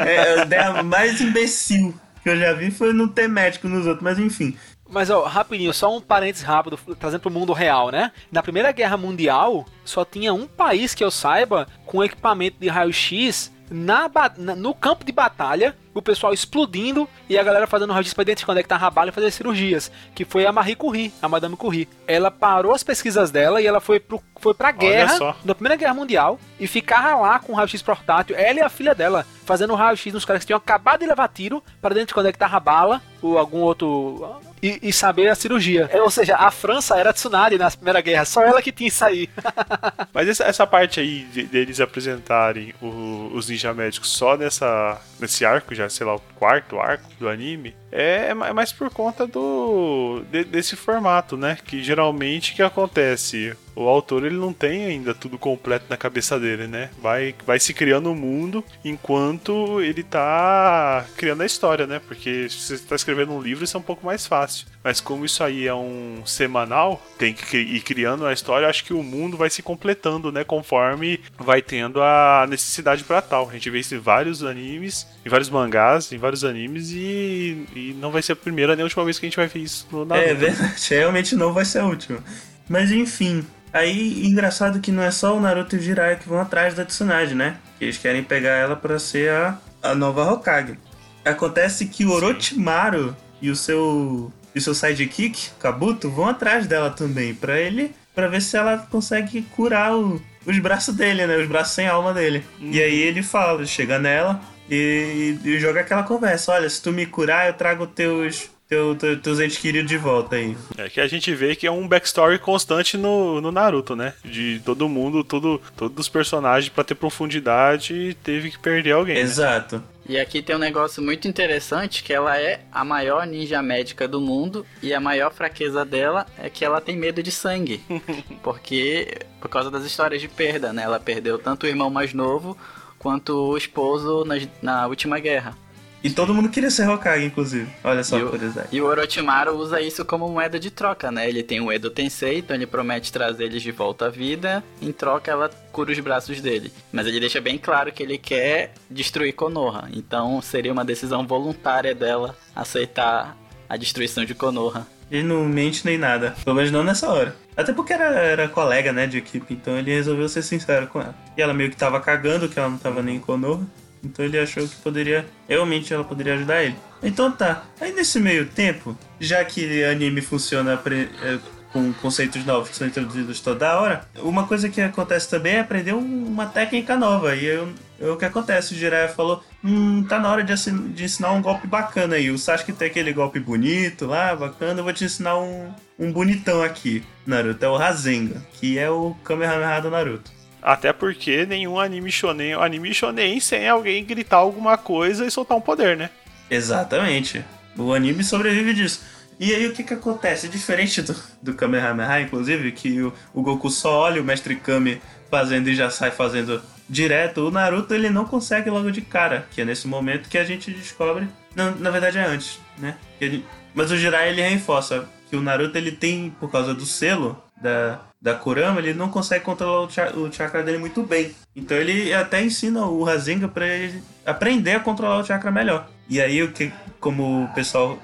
É, a ideia mais imbecil que eu já vi foi não ter médico nos outros, mas enfim. Mas, ó, rapidinho, só um parênteses rápido, trazendo pro mundo real, né? Na Primeira Guerra Mundial, só tinha um país que eu saiba com equipamento de raio-x na, na- no campo de batalha, o pessoal explodindo e a galera fazendo raio-x pra identificar onde é que tá a bala e fazer cirurgias. Que foi a Marie Curie, a Madame Curie. Ela parou as pesquisas dela e ela foi, pro, foi pra guerra, na Primeira Guerra Mundial, e ficava lá com o raio-x portátil, ela e a filha dela, fazendo raio-x nos caras que tinham acabado de levar tiro, para identificar onde é que tava a bala, ou algum outro e, e saber a cirurgia. É, Ou seja, a França era Tsunade na Primeira Guerra, só ela que tinha isso aí. Mas essa, essa parte aí de- deles apresentarem o- os ninja médicos só nessa, nesse arco, já sei lá, o quarto arco do anime, é, é é mais por conta do de- desse formato, né? Que geralmente que acontece? O autor ele não tem ainda tudo completo na cabeça dele, né? Vai, vai se criando o mundo enquanto ele tá criando a história, né? Porque se você está escrevendo um livro, isso é um pouco mais fácil. Mas como isso aí é um semanal, tem que ir criando a história, acho que o mundo vai se completando, né? Conforme vai tendo a necessidade para tal. A gente vê isso em vários animes, em vários mangás, em vários animes, e, e não vai ser a primeira nem a última vez que a gente vai ver isso no Naruto. É verdade, realmente não vai ser a última. Mas enfim, aí engraçado que não é só o Naruto e o Jiraiya que vão atrás da Tsunade, né? Que eles querem pegar ela pra ser a, a nova Hokage. Acontece que o Orochimaru e o seu e o seu sidekick, Kabuto, vão atrás dela também, pra ele, para ver se ela consegue curar o- os braços dele, né? Os braços sem alma dele. E aí ele fala, chega nela e, e joga aquela conversa, olha, se tu me curar, eu trago teus teu, teu, teus entes queridos de volta aí. É que a gente vê que é um backstory constante no, no Naruto, né? De todo mundo, todo, todos os personagens, pra ter profundidade, teve que perder alguém. né? Exato. E aqui tem um negócio muito interessante, que ela é a maior ninja médica do mundo e a maior fraqueza dela é que ela tem medo de sangue. Porque por causa das histórias de perda, né? Ela perdeu tanto o irmão mais novo quanto o esposo na, na última guerra. E todo mundo queria ser Hokage, inclusive. Olha só E a o, e o Orochimaru usa isso como moeda de troca, né? Ele tem o Edo Tensei, então ele promete trazer eles de volta à vida. Em troca, ela cura os braços dele. Mas ele deixa bem claro que ele quer destruir Konoha. Então seria uma decisão voluntária dela aceitar a destruição de Konoha. Ele não mente nem nada. Pelo menos não nessa hora. Até porque era, era colega, né, de equipe. Então ele resolveu ser sincero com ela. E ela meio que tava cagando, que ela não tava nem em Konoha. Então ele achou que poderia. Realmente ela poderia ajudar ele. Então tá. Aí nesse meio tempo, já que anime funciona pre- é, com conceitos novos que são introduzidos toda hora, uma coisa que acontece também é aprender um- uma técnica nova. E eu, é o que acontece, o Jiraiya falou: Hum, tá na hora de, de ensinar um golpe bacana aí. O Sasuke tem aquele golpe bonito lá, bacana. Eu vou te ensinar um, um bonitão aqui, Naruto. É o Rasengan, que é o Kamehameha do Naruto. Até porque nenhum anime shonen anime shonen sem alguém gritar alguma coisa e soltar um poder, né? Exatamente. O anime sobrevive disso. E aí o que que acontece? Diferente do, do Kamehameha, inclusive, que o, o Goku só olha o Mestre Kame fazendo e já sai fazendo direto, o Naruto ele não consegue logo de cara, que é nesse momento que a gente descobre... Não, na verdade é antes, né? Gente- mas o Jiraiya ele reforça que o Naruto ele tem, por causa do selo da, da Kurama, ele não consegue controlar o, cha- o chakra dele muito bem. Então ele até ensina o Rasengan pra ele aprender a controlar o chakra melhor. E aí o que, como o pessoal,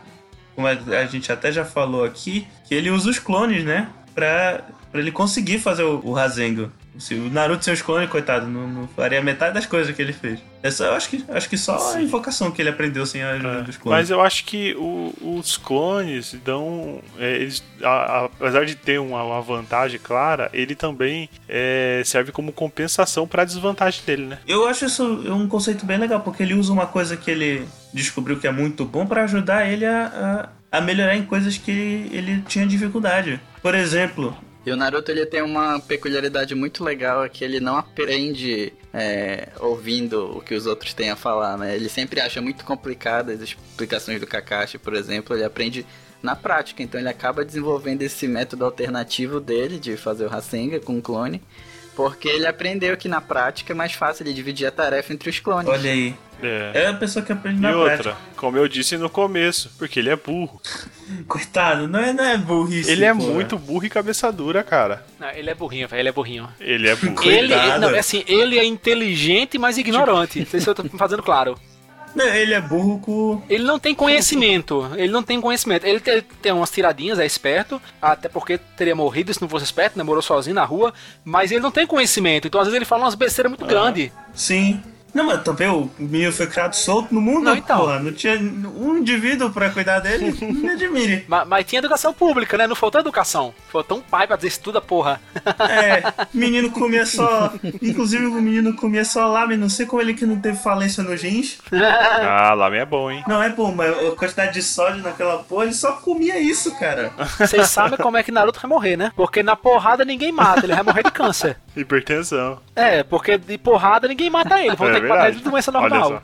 como a, gente até já falou aqui, que ele usa os clones, né, pra ele conseguir fazer o, o Rasengan. Se o Naruto sem os clones, coitado, não, não faria metade das coisas que ele fez. Essa, eu acho que, acho que só a invocação que ele aprendeu sem a ajuda dos clones. Mas eu acho que o- os clones dão. é, eles, a- a- apesar de ter uma, uma vantagem clara, ele também é, serve como compensação pra desvantagem dele, né? Eu acho isso um conceito bem legal, porque ele usa uma coisa que ele descobriu que é muito bom pra ajudar ele a, a, a melhorar em coisas que ele tinha dificuldade. Por exemplo, E o Naruto ele tem uma peculiaridade muito legal, é que ele não aprende é, ouvindo o que os outros têm a falar, né? Ele sempre acha muito complicado as explicações do Kakashi, por exemplo, ele aprende na prática, então ele acaba desenvolvendo esse método alternativo dele de fazer o Rasengan com o clone, porque ele aprendeu que na prática é mais fácil ele dividir a tarefa entre os clones. olha aí. É. É a pessoa que aprende E na outra, prática. como eu disse no começo, porque ele é burro. Coitado, não é, não é burrice. Ele é porra. muito burro e cabeça dura, cara. Não, ele é burrinho, velho. Ele é burrinho. Ele é burro. Ele, ele- não, é assim, ele é inteligente, mas ignorante. Não sei se eu tô fazendo claro. Ele é burro com. Ele não tem conhecimento. Ele não tem conhecimento. Ele tem, tem umas tiradinhas, é esperto. Até porque teria morrido se não fosse esperto, né? Morou sozinho na rua. Mas ele não tem conhecimento. Então às vezes ele fala umas besteiras muito grandes. Sim. Não, mas também o menino foi criado solto no mundo, Não, então. porra. Não tinha um indivíduo pra cuidar dele. Me admire. Mas, mas tinha educação pública, né? Não faltou educação. Faltou um pai pra dizer estuda, porra. É, menino comia só. Inclusive o menino comia só lamen. Não sei como ele que não teve falência no jeans. Ah, lá é bom, hein? Não é, pô, mas a quantidade de sódio naquela porra, ele só comia isso, cara. Vocês sabem como é que Naruto vai morrer, né? Porque na porrada ninguém mata, ele vai morrer de câncer. Hipertensão. É, porque de porrada ninguém mata ele. Vão É ter que matar ele de doença normal.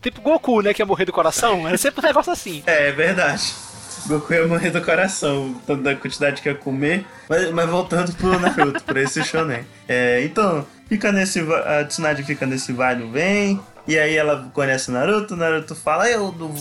Tipo Goku, né? Que ia morrer do coração. É sempre um negócio assim. É, é verdade. Goku ia morrer do coração, tanto da quantidade que ia comer. Mas, mas voltando pro Naruto, pra esse shonen. É, então, fica nesse. A Tsunade fica nesse vai e não vem. E aí ela conhece o Naruto, o Naruto fala, eu não,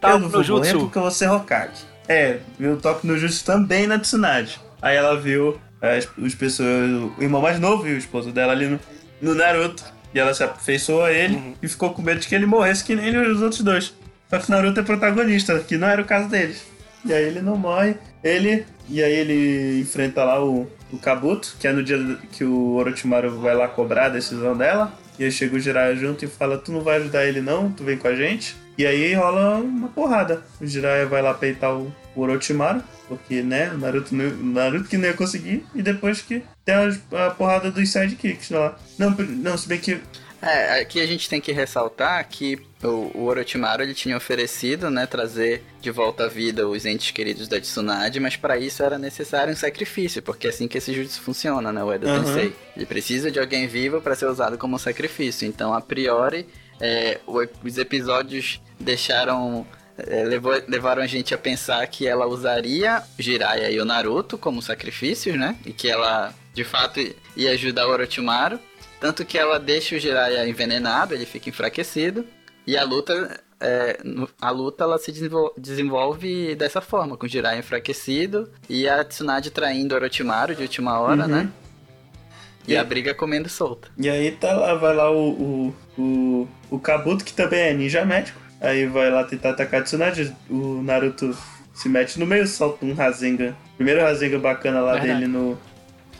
Tá eu não vou no morrer jutsu. porque eu vou ser Hokage. É, viu o toque no Jutsu também na Tsunade. Aí ela viu as, os pessoas, o irmão mais novo e o esposo dela ali no, no Naruto. E ela se afeiçoou a ele Uhum. e ficou com medo de que ele morresse que nem os outros dois. Só que o Naruto é protagonista, que não era o caso deles. E aí ele não morre, ele. E aí ele enfrenta lá o, o Kabuto, que é no dia que o Orochimaru vai lá cobrar a decisão dela. E aí chega o Jiraiya junto e fala: Tu não vai ajudar ele não, tu vem com a gente. E aí rola uma porrada. O Jiraiya vai lá peitar o, o Orochimaru, porque né, o Naruto, Naruto que não ia conseguir. E depois que tem a, porrada dos sidekicks lá. Não, não, se bem que É, aqui a gente tem que ressaltar que o, o Orochimaru ele tinha oferecido, né, trazer de volta à vida os entes queridos da Tsunade, mas para isso era necessário um sacrifício, porque é assim que esse jutsu funciona, né, o Edo Uhum. Tensei. Ele precisa de alguém vivo para ser usado como sacrifício. Então, a priori, é, os episódios deixaram é, levou- levaram a gente a pensar que ela usaria Jiraiya e o Naruto como sacrifícios, né? E que ela, de fato, ia ajudar o Orochimaru. Tanto que ela deixa o Jiraiya envenenado, ele fica enfraquecido. E a luta, é, a luta ela se desenvol- desenvolve dessa forma, com o Jiraiya enfraquecido e a Tsunade traindo o Orochimaru de última hora, Uhum. né? E, E- a briga comendo solta. E aí tá lá, vai lá o, o, o, o Kabuto, que também é ninja médico. Aí vai lá tentar atacar a Tsunade. O Naruto se mete no meio, solta um Rasengan. Primeiro Rasengan bacana lá Verdade. dele no,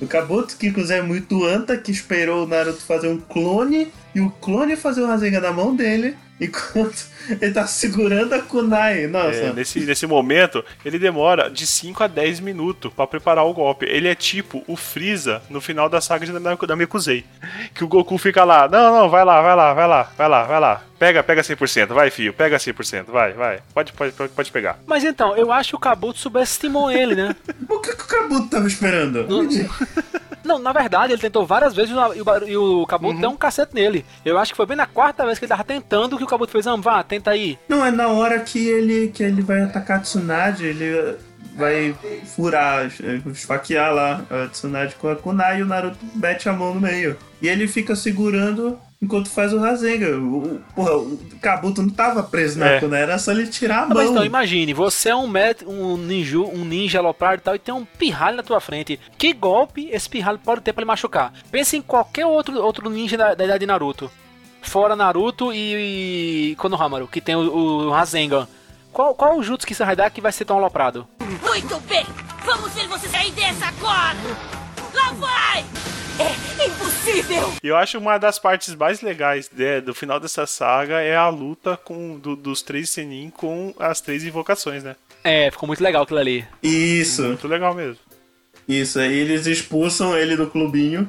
no Kabuto, que inclusive é muito anta, que esperou o Naruto fazer um clone e o clone fazer o Rasengan na mão dele, enquanto ele tá segurando a Kunai. Nossa. É, nesse, nesse momento, ele demora de 5 a 10 minutos pra preparar o golpe. Ele é tipo o Freeza no final da saga de Namekusei. Que o Goku fica lá, não, não, vai lá, vai lá, vai lá, vai lá, vai lá. Pega, pega 100%, vai, filho, pega 100%, vai, vai. Pode, pode, pode, pode pegar. Mas então, eu acho que o Kabuto subestimou ele, né? O que, que o Kabuto tava esperando? Não, na verdade, ele tentou várias vezes e o, e o Kabuto deu um cacete nele. Eu acho que foi bem na quarta vez que ele tava tentando que o Kabuto fez, ah, vá, tenta aí. Não, é na hora que ele, que ele vai atacar a Tsunade, ele vai furar, esfaquear lá a Tsunade com a Kunai e o Naruto mete a mão no meio. E ele fica segurando enquanto faz o Rasengan. O, porra, o Kabuto não tava preso na É. Kunai, era só ele tirar a Ah, mão. mas então, imagine, você é um, met, um ninja, um ninja aloprado e tal, e tem um pirralho na tua frente. Que golpe esse pirralho pode ter pra lhe machucar? Pense em qualquer outro, outro ninja da, da idade de Naruto. Fora Naruto e, e Konohamaru, que tem o, o Rasengan. Qual, qual o jutsu que você vai dar que vai ser tão aloprado? Muito bem! Vamos ver você sair dessa agora! Lá vai! É impossível! E eu acho uma das partes mais legais né, do final dessa saga é a luta com, do- dos três Senin com as três invocações, né? É, ficou muito legal aquilo ali. Isso, Muito legal mesmo. isso. Aí eles expulsam ele do clubinho,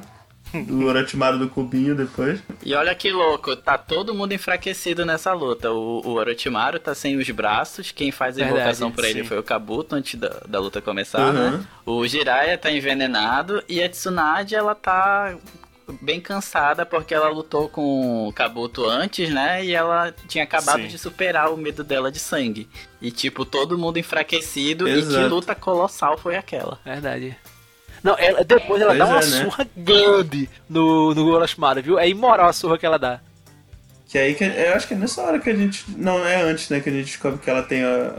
do Orochimaru do clubinho depois. E olha que louco, tá todo mundo enfraquecido nessa luta. O, o Orochimaru tá sem os braços, quem faz a Verdade, invocação pra ele sim. foi o Kabuto antes da, da luta começar, Uhum. né? O Jiraiya tá envenenado e a Tsunade, ela tá bem cansada porque ela lutou com o Kabuto antes, né? E ela tinha acabado Sim. de superar o medo dela de sangue. E tipo, todo mundo enfraquecido e que Exato. luta colossal foi aquela. Verdade. Não, ela, depois ela Pois dá uma é, né? surra grande no, no Orochimaru, viu? É imoral a surra que ela dá. Que aí que eu acho que é nessa hora que a gente. Não, é antes, né? Que a gente descobre que ela tem a,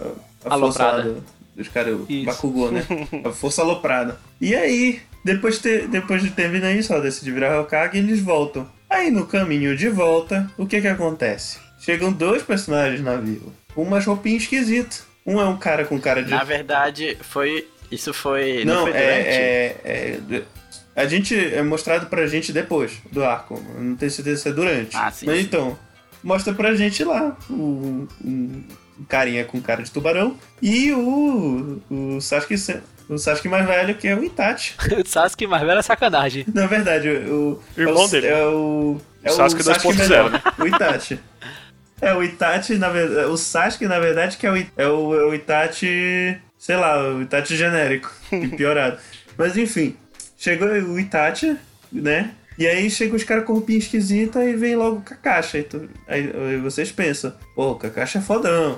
a força lá do- dos caras, o. Bakugou, né? A força aloprada. E aí, depois, de ter, depois de terminar isso, ela decide virar Hokage e eles voltam. Aí no caminho de volta, o que que acontece? Chegam dois personagens na vila, umas roupinhas esquisitas. Um é um cara com cara de. Na verdade, foi. Isso foi. Não, Não, foi é, é, é- A gente é mostrado pra gente depois do arco. Não tenho certeza se é durante. Ah, sim, Mas sim. então, mostra pra gente lá o, um, um carinha com cara de tubarão e o, o Sasuke. O Sasuke mais velho, que é o Itachi. O Sasuke mais velho é sacanagem. Na verdade, o. Irmão é o, dele. É o. É Sasuke 2.0, melhor, né? O Itachi. É, o Itachi, na verdade. O Sasuke, na verdade, que é o, é o, é o Itachi. Sei lá, o Itachi genérico. piorado. Mas enfim. Chegou o Itachi, né? E aí chega os caras com roupinha esquisita e vem logo o Kakashi. Aí, tu- aí- aí vocês pensam, pô, o Kakashi é fodão.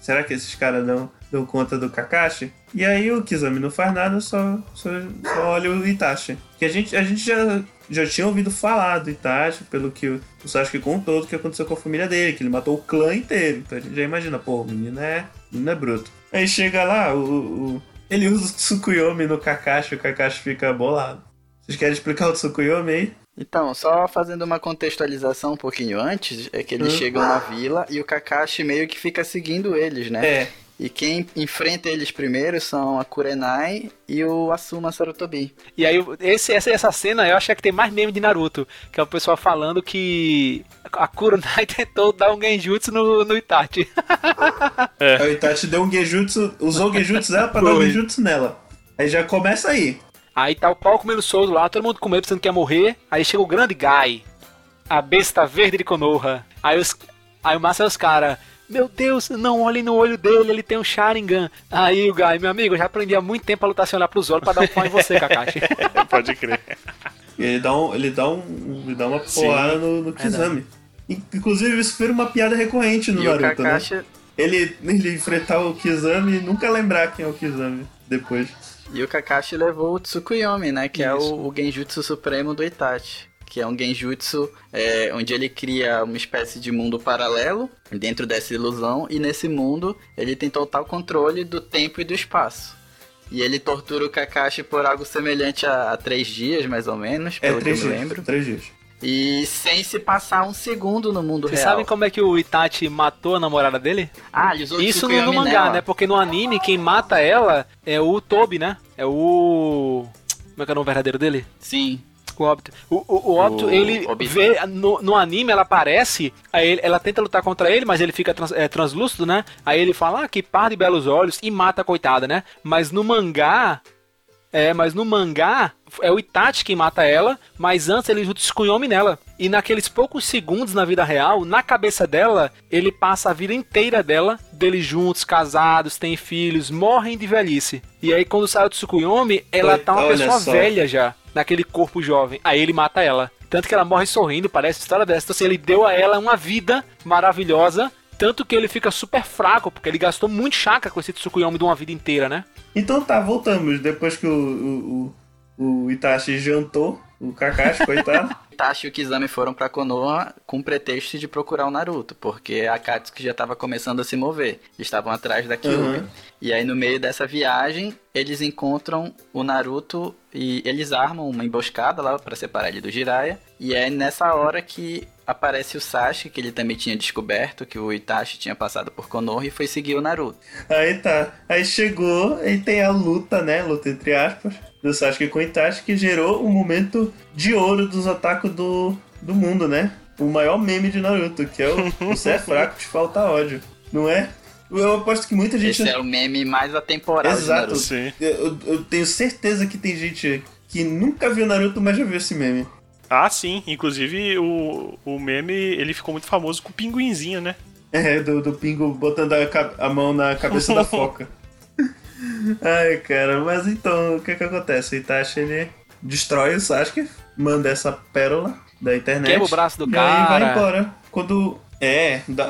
Será que esses caras dão, dão conta do Kakashi? E aí o Kizami não faz nada, só, só, só olha o Itachi. Que a gente, a gente já, já tinha ouvido falar do Itachi, pelo que o, o Sasuke contou do que aconteceu com a família dele, que ele matou o clã inteiro. Então a gente já imagina, pô, o menino é, o menino é bruto. Aí chega lá, o, o- ele usa o Tsukuyomi no Kakashi, o Kakashi fica bolado. Vocês querem explicar o Tsukuyomi aí? Então, só fazendo uma contextualização um pouquinho antes, é que eles Hum. chegam na vila e o Kakashi meio que fica seguindo eles, né? É. E quem enfrenta eles primeiro são a Kurenai e o Asuma Sarutobi. E aí, esse, essa, essa cena eu acho que é que tem mais meme de Naruto, que é o pessoal falando que a Kuronai tentou dar um genjutsu no, no Itachi. Aí o Itachi deu um Genjutsu, usou o Genjutsu dela pra dar um Foi. Genjutsu nela. Aí já começa aí. Aí tá o pau comendo solto lá, todo mundo com medo pensando que ia morrer. Aí chega o grande Gai. A besta verde de Konoha. Aí, os, aí o massa é os caras. Meu Deus, não olhem no olho dele, ele tem um Sharingan. Aí o Guy, meu amigo, eu já aprendi há muito tempo a lutar sem olhar pros olhos pra dar um pau em você, Kakashi. Pode crer. Ele dá, um, ele dá, um, ele dá uma porrada no, no Kizami. Inclusive, isso foi uma piada recorrente no E Naruto, Kakashi- né? Ele, ele enfrentar o Kizami e nunca lembrar quem é o Kizami depois. E o Kakashi levou o Tsukuyomi, né? Que é Isso. o, o genjutsu supremo do Itachi. Que é um genjutsu é, onde ele cria uma espécie de mundo paralelo dentro dessa ilusão. E nesse mundo ele tem total controle do tempo e do espaço. E ele tortura o Kakashi por algo semelhante a, a três dias, mais ou menos, É, pelo três que eu me lembro. Três dias. E sem se passar um segundo no mundo Vocês real. sabem como é que o Itachi matou a namorada dele? Ah, ele usou Isso no, no mangá, né? Porque no anime quem mata ela é o Tobi, né? É o. Como é que é o nome verdadeiro dele? Sim. O Obito. O, o, o Obito, O ele Obito. vê. No, no anime ela aparece, aí ele- ela tenta lutar contra ele, mas ele fica trans- é, translúcido, né? Aí ele fala, ah, que par de belos olhos, e mata a coitada, né? Mas no mangá. É, mas no mangá é o Itachi quem mata ela, mas antes ele o Tsukuyomi nela. E naqueles poucos segundos na vida real, na cabeça dela, ele passa a vida inteira dela, deles juntos, casados, têm filhos, morrem de velhice. E aí quando sai o Tsukuyomi, ela tá uma olha pessoa só. velha já, naquele corpo jovem. Aí ele mata ela. Tanto que ela morre sorrindo, parece história dessa. Então assim, ele deu a ela uma vida maravilhosa, tanto que ele fica super fraco, porque ele gastou muito chakra com esse Tsukuyomi de uma vida inteira, né? Então tá, voltamos. Depois que o, o, o, Itachi jantou, o Kakashi, coitado. Itachi e o Kizami foram pra Konoha com pretexto de procurar o Naruto, porque a Katsuki já estava começando a se mover. Eles estavam atrás da Kyuubi. Uhum. E aí no meio dessa viagem, eles encontram o Naruto e eles armam uma emboscada lá pra separar ele do Jiraiya. E é nessa hora que aparece o Sasuke, que ele também tinha descoberto que o Itachi tinha passado por Konoha e foi seguir o Naruto. Aí tá. Aí chegou e tem a luta, né? Luta entre aspas, do Sasuke com o Itachi, que gerou o momento de ouro dos otaku do, do mundo, né? O maior meme de Naruto, que é o Você é fraco, te falta ódio. Não é? Eu aposto que muita gente. Esse é o meme mais atemporal de Exato. Naruto. Eu, eu tenho certeza que tem gente que nunca viu Naruto, mas já viu esse meme. Ah, sim. Inclusive, o, o meme, ele ficou muito famoso com o pinguinzinho, né? É, do, do Pingo botando a, a mão na cabeça da foca. Ai, cara, mas então, o que que acontece? O Itachi, ele destrói o Sasuke, manda essa pérola da internet. Quebra o braço do e aí vai cara. embora. Quando... É, dá,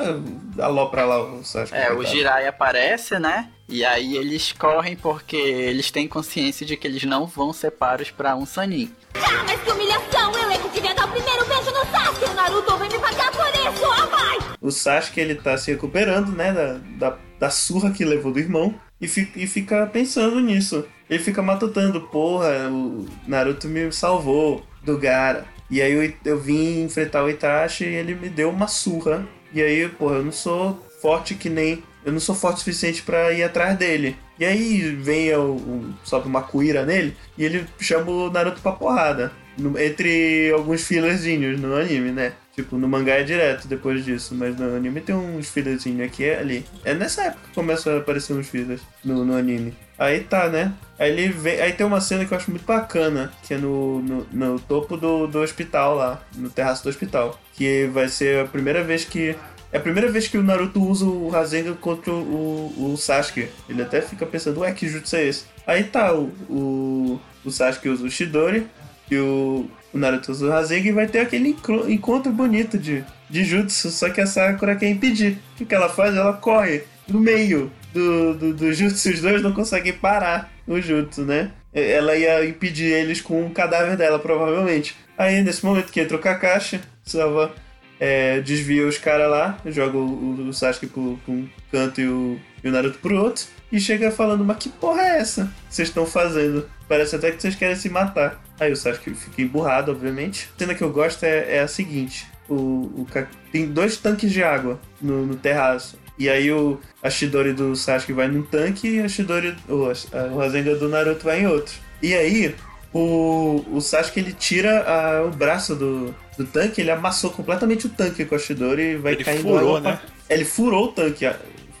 dá ló pra lá o Sasuke. É, o. Jiraiya aparece, né? E aí eles correm porque eles têm consciência de que eles não vão ser paros pra um Sanin. Ah, mas que humilhação! Eu é que devia dar o primeiro beijo no Sasuke! O Naruto vai me pagar por isso! Ah, vai! O Sasuke, ele tá se recuperando, né, da, da, da surra que levou do irmão. E, fi- e fica pensando nisso. Ele fica matutando, porra, o Naruto me salvou do Gara. E aí eu, eu vim enfrentar o Itachi e ele me deu uma surra. E aí, porra, eu não sou forte que nem. Eu não sou forte o suficiente pra ir atrás dele. E aí vem o, sobe uma cuíra nele e ele chama o Naruto pra porrada. Entre alguns fillerzinhos no anime, né? Tipo, no mangá é direto depois disso, mas no anime tem uns fillerzinhos aqui e ali. É nessa época que começam a aparecer uns fillers no, no anime. Aí tá, né? Aí ele vem. Aí tem uma cena que eu acho muito bacana, que é no, no, no topo do, do hospital lá, no terraço do hospital. Que vai ser a primeira vez que. É a primeira vez que o Naruto usa o Rasengan contra o, o, o Sasuke. Ele até fica pensando, ué, que jutsu é esse? Aí tá, o, o, o Sasuke usa o Shidori e o, o Naruto e vai ter aquele encontro bonito de, de jutsu. Só que a Sakura quer impedir. O que ela faz? Ela corre no meio do, do, do jutsu. Os dois não conseguem parar o jutsu, né? Ela ia impedir eles com o cadáver dela, provavelmente. Aí, nesse momento que entra o Kakashi, salva é, desvia os caras lá, joga o, o Sasuke pro, pra um canto e o, e o Naruto pro outro, e chega falando, mas que porra é essa que vocês estão fazendo? Parece até que vocês querem se matar. Aí o Sasuke fica emburrado, obviamente. A cena que eu gosto é, é a seguinte: o, o tem dois tanques de água no, no terraço. E aí o, a Shidori do Sasuke vai num tanque e a Shidori, o, a, o Rasengan do Naruto vai em outro. E aí o, o Sasuke ele tira a- o braço do, do tanque, ele amassou completamente o tanque com a Shidori e vai Ele caindo furou, água pra- né? Ele furou o tanque.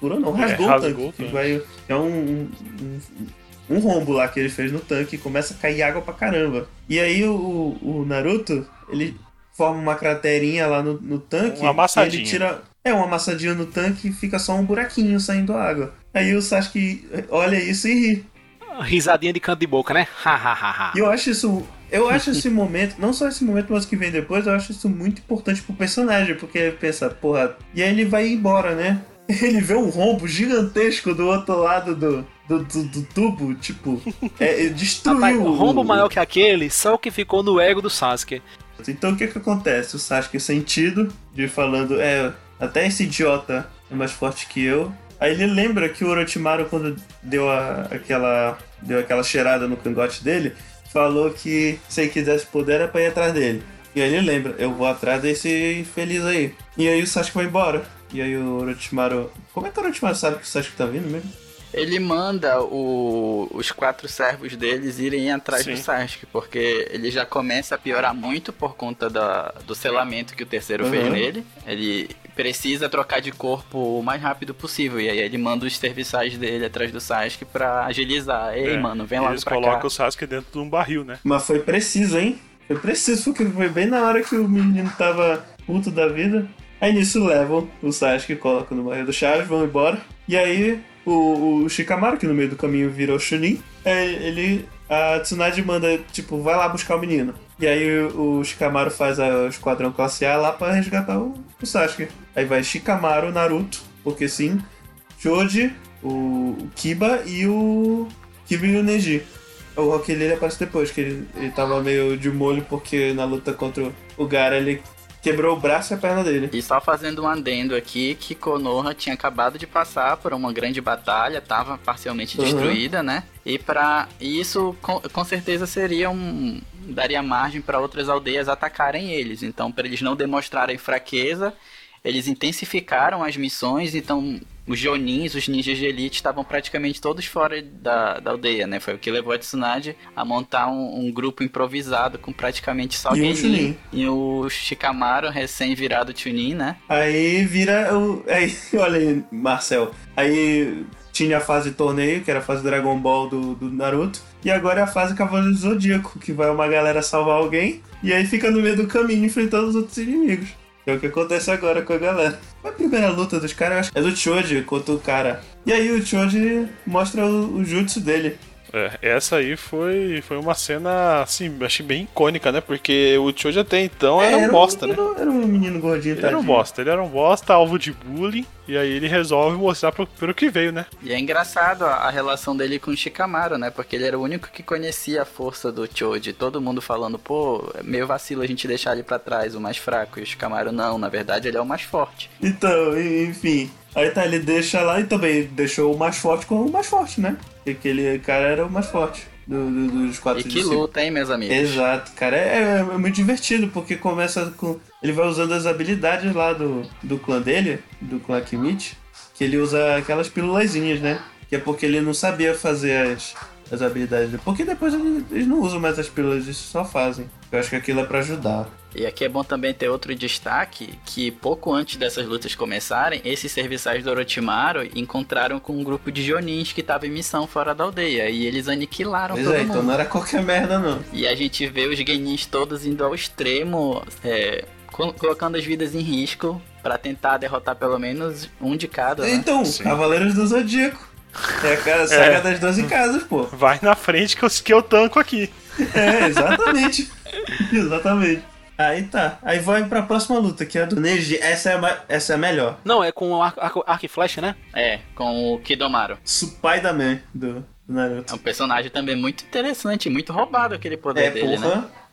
Furou não, É, rasgou, rasgou o o tanque. que tanque. vai, é um, um, um- um rombo lá que ele fez no tanque e começa a cair água pra caramba. E aí o, o Naruto, ele forma uma craterinha lá no, no tanque. Uma amassadinha. e Ele tira. É, uma amassadinha no tanque e fica só um buraquinho saindo água. Aí o Sasuke olha isso e ri. Risadinha de canto de boca, né? Hahaha. E eu acho isso. Eu acho esse momento, não só esse momento, mas o que vem depois, eu acho isso muito importante pro personagem, porque ele pensa, porra. E aí ele vai embora, né? Ele vê um rombo gigantesco do outro lado do, do, do, do tubo, tipo, é, destruiu. Rapaz, um rombo o- maior que aquele, só o que ficou no ego do Sasuke. Então o que que acontece? O Sasuke sentido de falando, é, até esse idiota é mais forte que eu. Aí ele lembra que o Orochimaru, quando deu a- aquela, deu aquela cheirada no cangote dele, falou que se ele quisesse poder era pra ir atrás dele. E aí ele lembra, eu vou atrás desse infeliz aí. E aí o Sasuke vai embora. E aí o Orochimaru... Como é que o Orochimaru sabe que o Sasuke tá vindo mesmo? Ele manda o- os quatro servos deles irem atrás Sim. do Sasuke, porque ele já começa a piorar muito por conta da- do selamento que o terceiro fez Uhum. nele. Ele precisa trocar de corpo o mais rápido possível, e aí ele manda os serviçais dele atrás do Sasuke pra agilizar. Ei, É, mano, vem logo Eles pra colocam cá. o Sasuke dentro de um barril, né? Mas foi preciso, hein? Foi preciso, porque foi bem na hora que o menino tava puto da vida. Aí nisso levam o Sasuke, colocam no barril do Chaves, vão embora. E aí o, o Shikamaru, que no meio do caminho vira o Chunin, é, ele. A Tsunade manda, tipo, vai lá buscar o menino. E aí o, Shikamaru faz o esquadrão classe A lá pra resgatar o, o Sasuke. Aí vai Shikamaru, Naruto, porque sim, Choji, o, o Kiba e o. Kiba e o Neji. O Rock Lee ele aparece depois, que ele, ele tava meio de molho porque na luta contra o Gara ele quebrou o braço e a perna dele. E só fazendo um adendo aqui, que Konoha tinha acabado de passar por uma grande batalha, estava parcialmente Uhum. destruída, né? E para isso com, com certeza seria um daria margem para outras aldeias atacarem eles. Então, para eles não demonstrarem fraqueza, eles intensificaram as missões, então os Jonins, os ninjas de elite, estavam praticamente todos fora da, da aldeia, né? Foi o que levou a Tsunade a montar um, um grupo improvisado com praticamente só E Chunin. e o Shikamaru, recém-virado Chunin, né? Aí vira o. Aí, olha aí, Marcel. Aí tinha a fase torneio, que era a fase Dragon Ball do, do Naruto. E agora é a fase Cavaleiro do Zodíaco, que vai uma galera salvar alguém. E aí fica no meio do caminho enfrentando os outros inimigos. É o que acontece agora com a galera. A primeira luta dos caras é do Choji contra o cara. E aí o Choji mostra o, o jutsu dele. É, essa aí foi, foi uma cena, assim, achei bem icônica, né? Porque o Choji até então era um bosta, né? menino, Era um menino gordinho, Ele era um bosta, ele era um bosta, alvo de bullying, e aí ele resolve mostrar pro, pelo que veio, né? E é engraçado a, a relação dele com o Shikamaru, né? Porque ele era o único que conhecia a força do Choji. Todo mundo falando, pô, é meio vacilo a gente deixar ele pra trás, o mais fraco. E o Shikamaru não, na verdade ele é o mais forte. Então, enfim. Aí tá, ele deixa lá e também deixou o mais forte com o mais forte, né? Porque aquele cara era o mais forte do, do- dos quatro E que luta, hein, meus amigos? Exato, cara. É, é muito divertido, porque começa com. Ele vai usando as habilidades lá do, do clã dele, do clã Kimich, que ele usa aquelas pílulazinhas, né? Que é porque ele não sabia fazer as, as habilidades dele. Porque depois ele- eles não usam mais as pílulas, eles só fazem. Eu acho que aquilo é pra ajudar. E aqui é bom também ter outro destaque, que pouco antes dessas lutas começarem, esses serviçais do Orochimaru encontraram com um grupo de Jonins que estava em missão fora da aldeia, e eles aniquilaram Pois todo é, mundo. então não era qualquer merda, não. E a gente vê os Genins todos indo ao extremo, é, co- colocando as vidas em risco para tentar derrotar pelo menos um de cada. né? Então, Cavaleiros do Zodíaco. É a cara, saga das 12 casas, pô. Vai na frente que eu, que eu tanco aqui. É, exatamente. exatamente. Aí tá. Aí vai pra próxima luta, que é a do Neji. Essa é a, essa é a melhor. Não, é com arco, arco, arco e flecha, né? É, com o Kidomaru. Spider-Man do, do Naruto. É um personagem também muito interessante, muito roubado aquele poder É, dele, né? porra.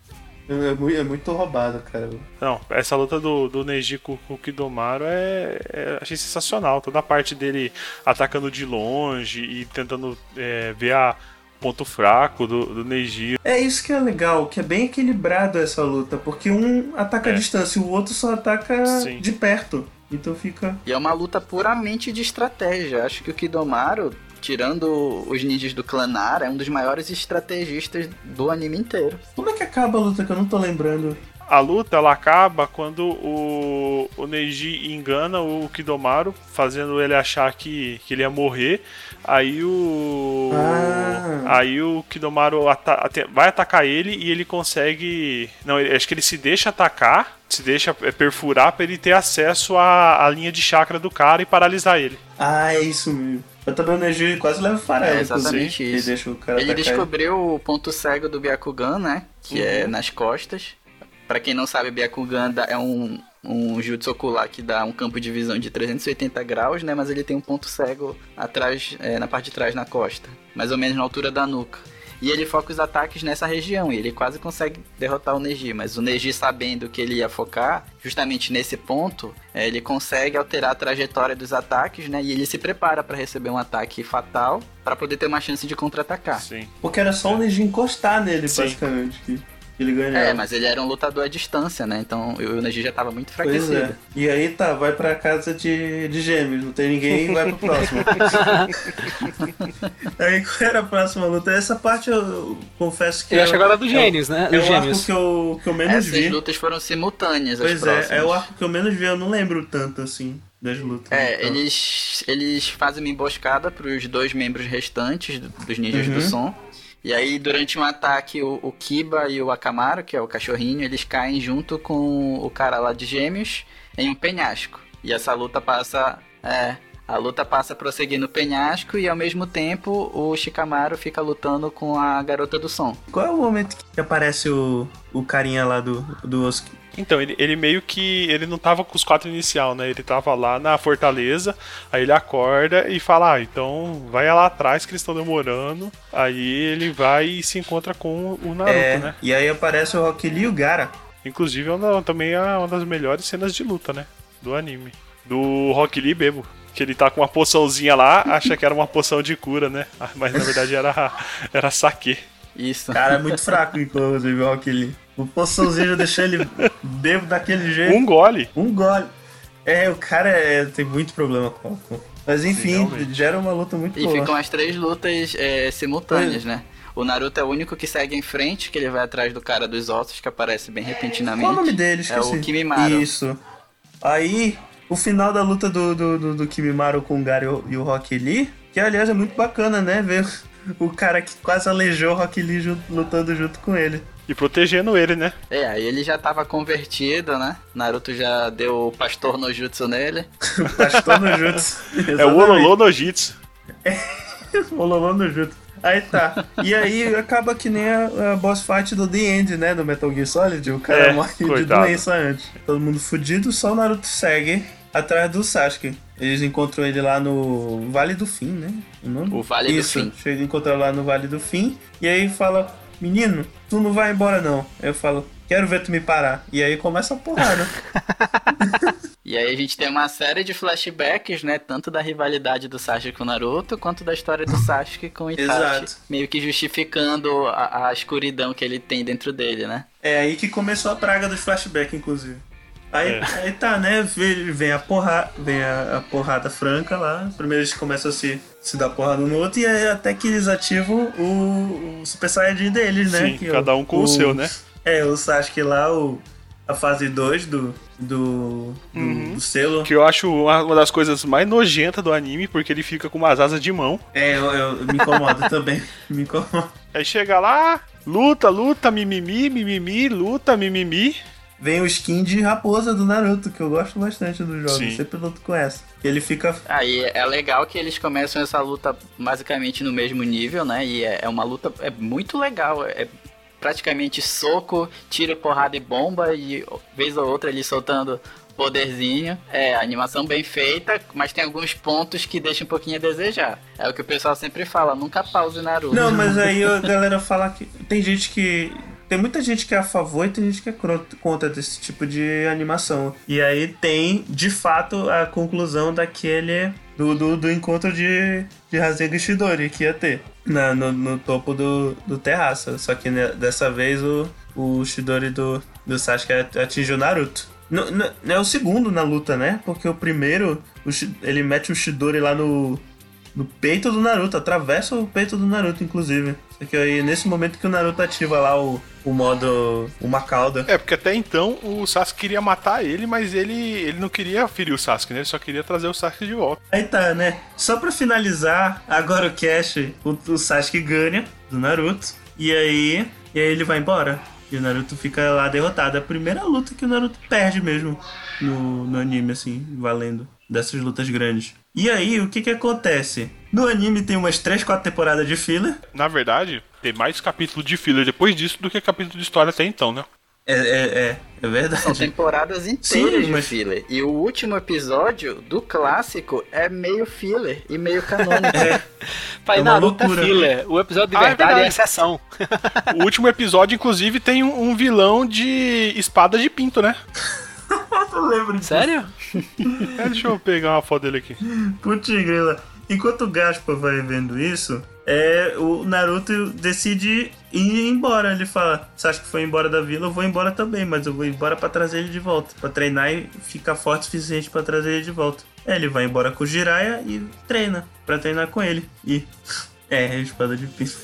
É, muito, é muito roubado, cara. Não, essa luta do, do Neji com, com o Kidomaru é, é- achei sensacional. Toda a parte dele atacando de longe e tentando é, ver a ponto fraco do, do Neji. É isso que é legal, que é bem equilibrado essa luta, porque um ataca É. a distância e o outro só ataca Sim. de perto. Então fica. E é uma luta puramente de estratégia. Acho que o Kidomaru, tirando os ninjas do clã Nara, é um dos maiores estrategistas do anime inteiro. Como é que acaba a luta que eu não tô lembrando? a luta ela acaba quando o, o Neji engana o Kidomaru, fazendo ele achar que, que ele ia morrer. Aí o. Ah. Aí o Kidomaru ata- vai atacar ele e ele consegue. Não, ele- acho que ele se deixa atacar, se deixa é, perfurar pra ele ter acesso à, à linha de chakra do cara e paralisar ele. Ah, é isso mesmo. Eu também Neji quase leva o farelo. É exatamente isso. Deixa o cara Ele descobriu o ponto cego do Byakugan, né? Que Uhum. é nas costas. Pra quem não sabe, Byakugan é um, um jutsu ocular que dá um campo de visão de 380 graus, né? Mas ele tem um ponto cego atrás, é, na parte de trás, na costa. Mais ou menos na altura da nuca. E ele foca os ataques nessa região. E ele quase consegue derrotar o Neji. Mas o Neji, sabendo que ele ia focar justamente nesse ponto, é, ele consegue alterar a trajetória dos ataques, né? E ele se prepara pra receber um ataque fatal pra poder ter uma chance de contra-atacar. Sim. Porque era só o Neji encostar nele, Sim. basicamente, ele ganhava. É, mas ele era um lutador à distância, né? Então o Neji já tava muito Pois enfraquecido. é. E aí tá, vai pra casa de, de gêmeos, não tem ninguém, vai pro próximo. aí qual era a próxima luta? Essa parte eu, eu confesso que. Eu é- acho agora do é Gênios, né? É o arco gêmeos. que eu, que eu menos Essas vi. lutas foram simultâneas, as Pois próximas. é, é o arco que eu menos vi, eu não lembro tanto assim das lutas. É, Então, eles, eles fazem uma emboscada pros dois membros restantes do- dos ninjas Uhum. do som. E aí, durante um ataque, o, o Kiba e o Akamaru, que é o cachorrinho, eles caem junto com o cara lá de gêmeos em um penhasco. E essa luta passa. É. A luta passa a prosseguir no penhasco e ao mesmo tempo o Shikamaru fica lutando com a garota do som. Qual é o momento que aparece o, o carinha lá do, do? Então, ele, ele meio que. Ele não tava com os quatro inicial, né? Ele tava lá na fortaleza, aí ele acorda e fala: Ah, então vai lá atrás que eles estão demorando. Aí ele vai e se encontra com o Naruto, É, né? e aí aparece o Rock Lee e o Gara. Inclusive, é uma- também é uma das melhores cenas de luta, né? Do anime. Do Rock Lee bebo. Que ele tá com uma poçãozinha lá, acha que era uma poção de cura, né? Ah, Mas na verdade era, era saque. Isso. Cara, é muito fraco, inclusive, o Rock Lee. O poçãozinho já deixou ele bebo daquele jeito. Um gole. Um gole. É, o cara é- tem muito problema com álcool. Mas enfim, realmente. gera uma luta muito E boa. ficam as três lutas é, simultâneas, né? O Naruto é o único que segue em frente, que ele vai atrás do cara dos ossos, que aparece bem repentinamente. Qual o nome dele? É Esqueci. o Kimimaru. Isso. Aí, o final da luta do, do, do, do Kimimaru com o Gara e o- e o Rock Lee, que aliás é muito bacana, né? Ver o cara que quase aleijou o Rock Lee ju- lutando junto com ele. E protegendo ele, né? É, aí ele já tava convertido, né? Naruto já deu o pastor no jutsu nele. Pastor no Jutsu. É o Ololô no Jitsu. Ololô no Jutsu. Aí tá. E aí acaba que nem a, a boss fight do The End, né? Do Metal Gear Solid. O cara É, morre de coitado. doença antes. Todo mundo fudido, só o Naruto segue atrás do Sasuke. Eles encontram ele lá no Vale do Fim, né? O, nome? O Vale do Isso, Fim. Chega de encontrar lá no Vale do Fim. E aí fala: Menino, tu não vai embora não. Eu falo: Quero ver tu me parar. E aí começa a porrada. E aí a gente tem uma série de flashbacks, né? Tanto da rivalidade do Sasuke com o Naruto, quanto da história do Sasuke com o Itachi. Exato. Meio que justificando a, a escuridão que ele tem dentro dele, né? É aí que começou a praga dos flashbacks, inclusive. Aí, É. aí tá, né? Vem, vem a porrada, vem a, a porrada franca lá. Primeiro eles começam a se, se dar porrada um no outro e aí até que eles ativam o, o Super Saiyajin deles, né? Sim, Que cada um com o seu, né? É, o Sasuke lá, o, a fase 2 do, do, do, Uhum. do selo. Que eu acho uma, uma das coisas mais nojentas do anime, porque ele fica com umas asas de mão. É, eu, eu- me incomoda também. Me incomoda. Aí chega lá, luta, luta, mimimi, mimimi, luta, mimimi. Vem o skin de raposa do Naruto, que eu gosto bastante do jogo. Sim. Sempre luto com essa. Ele fica Aí é legal que eles começam essa luta basicamente no mesmo nível, né? E é, é uma luta é muito legal. É praticamente soco, tiro, porrada e bomba, e vez ou outra ele soltando poderzinho. É, animação bem feita, mas tem alguns pontos que deixam um pouquinho a desejar. É o que o pessoal sempre fala, nunca pause Naruto. Não, mas aí a galera fala que. Tem gente que. Tem muita gente que é a favor e tem gente que é contra desse tipo de animação. E aí tem, de fato, a conclusão daquele. Do, do, do encontro de, de Rasengan e Shidori que ia ter na, no, no topo do, do terraço. Só que né, dessa vez o, o Shidori do, do Sasuke atingiu o Naruto. Não, não é o segundo na luta, né? Porque o primeiro, o ele mete o Shidori lá no, no peito do Naruto, atravessa o peito do Naruto, inclusive. Porque aí, nesse momento que o Naruto ativa lá o, o modo uma cauda. É, porque até então o Sasuke queria matar ele, mas ele, ele não queria ferir o Sasuke, né? Ele só queria trazer o Sasuke de volta. Aí tá, né? Só pra finalizar, agora o Cash, o, o Sasuke ganha do Naruto. E aí, e aí ele vai embora. E o Naruto fica lá derrotado. É a primeira luta que o Naruto perde mesmo no, no anime, assim, valendo. Dessas lutas grandes. E aí, o que que acontece? No anime tem umas 3, 4 temporadas de filler. Na verdade, tem mais capítulo de filler depois disso do que capítulo de história até então, né? É, é, é, é verdade. São temporadas inteiras de filler. E o último episódio do clássico é meio filler e meio canônico. É. Pai, É uma Naruto é loucura. filler. O episódio de Ah, é verdade é, verdade. exceção. O último episódio, inclusive, tem um, um vilão de espada de pinto, né? Eu lembro disso. Sério? É, deixa eu pegar uma foto dele aqui. Putz, grila. Enquanto o Gaspa vai vendo isso, é, o Naruto decide ir embora. Ele fala: Você acha que foi embora da vila? Eu vou embora também, mas eu vou embora pra trazer ele de volta. Pra treinar e ficar forte o suficiente pra trazer ele de volta. É, ele vai embora com o Jiraiya e treina pra treinar com ele. E. É, a espada de pinto.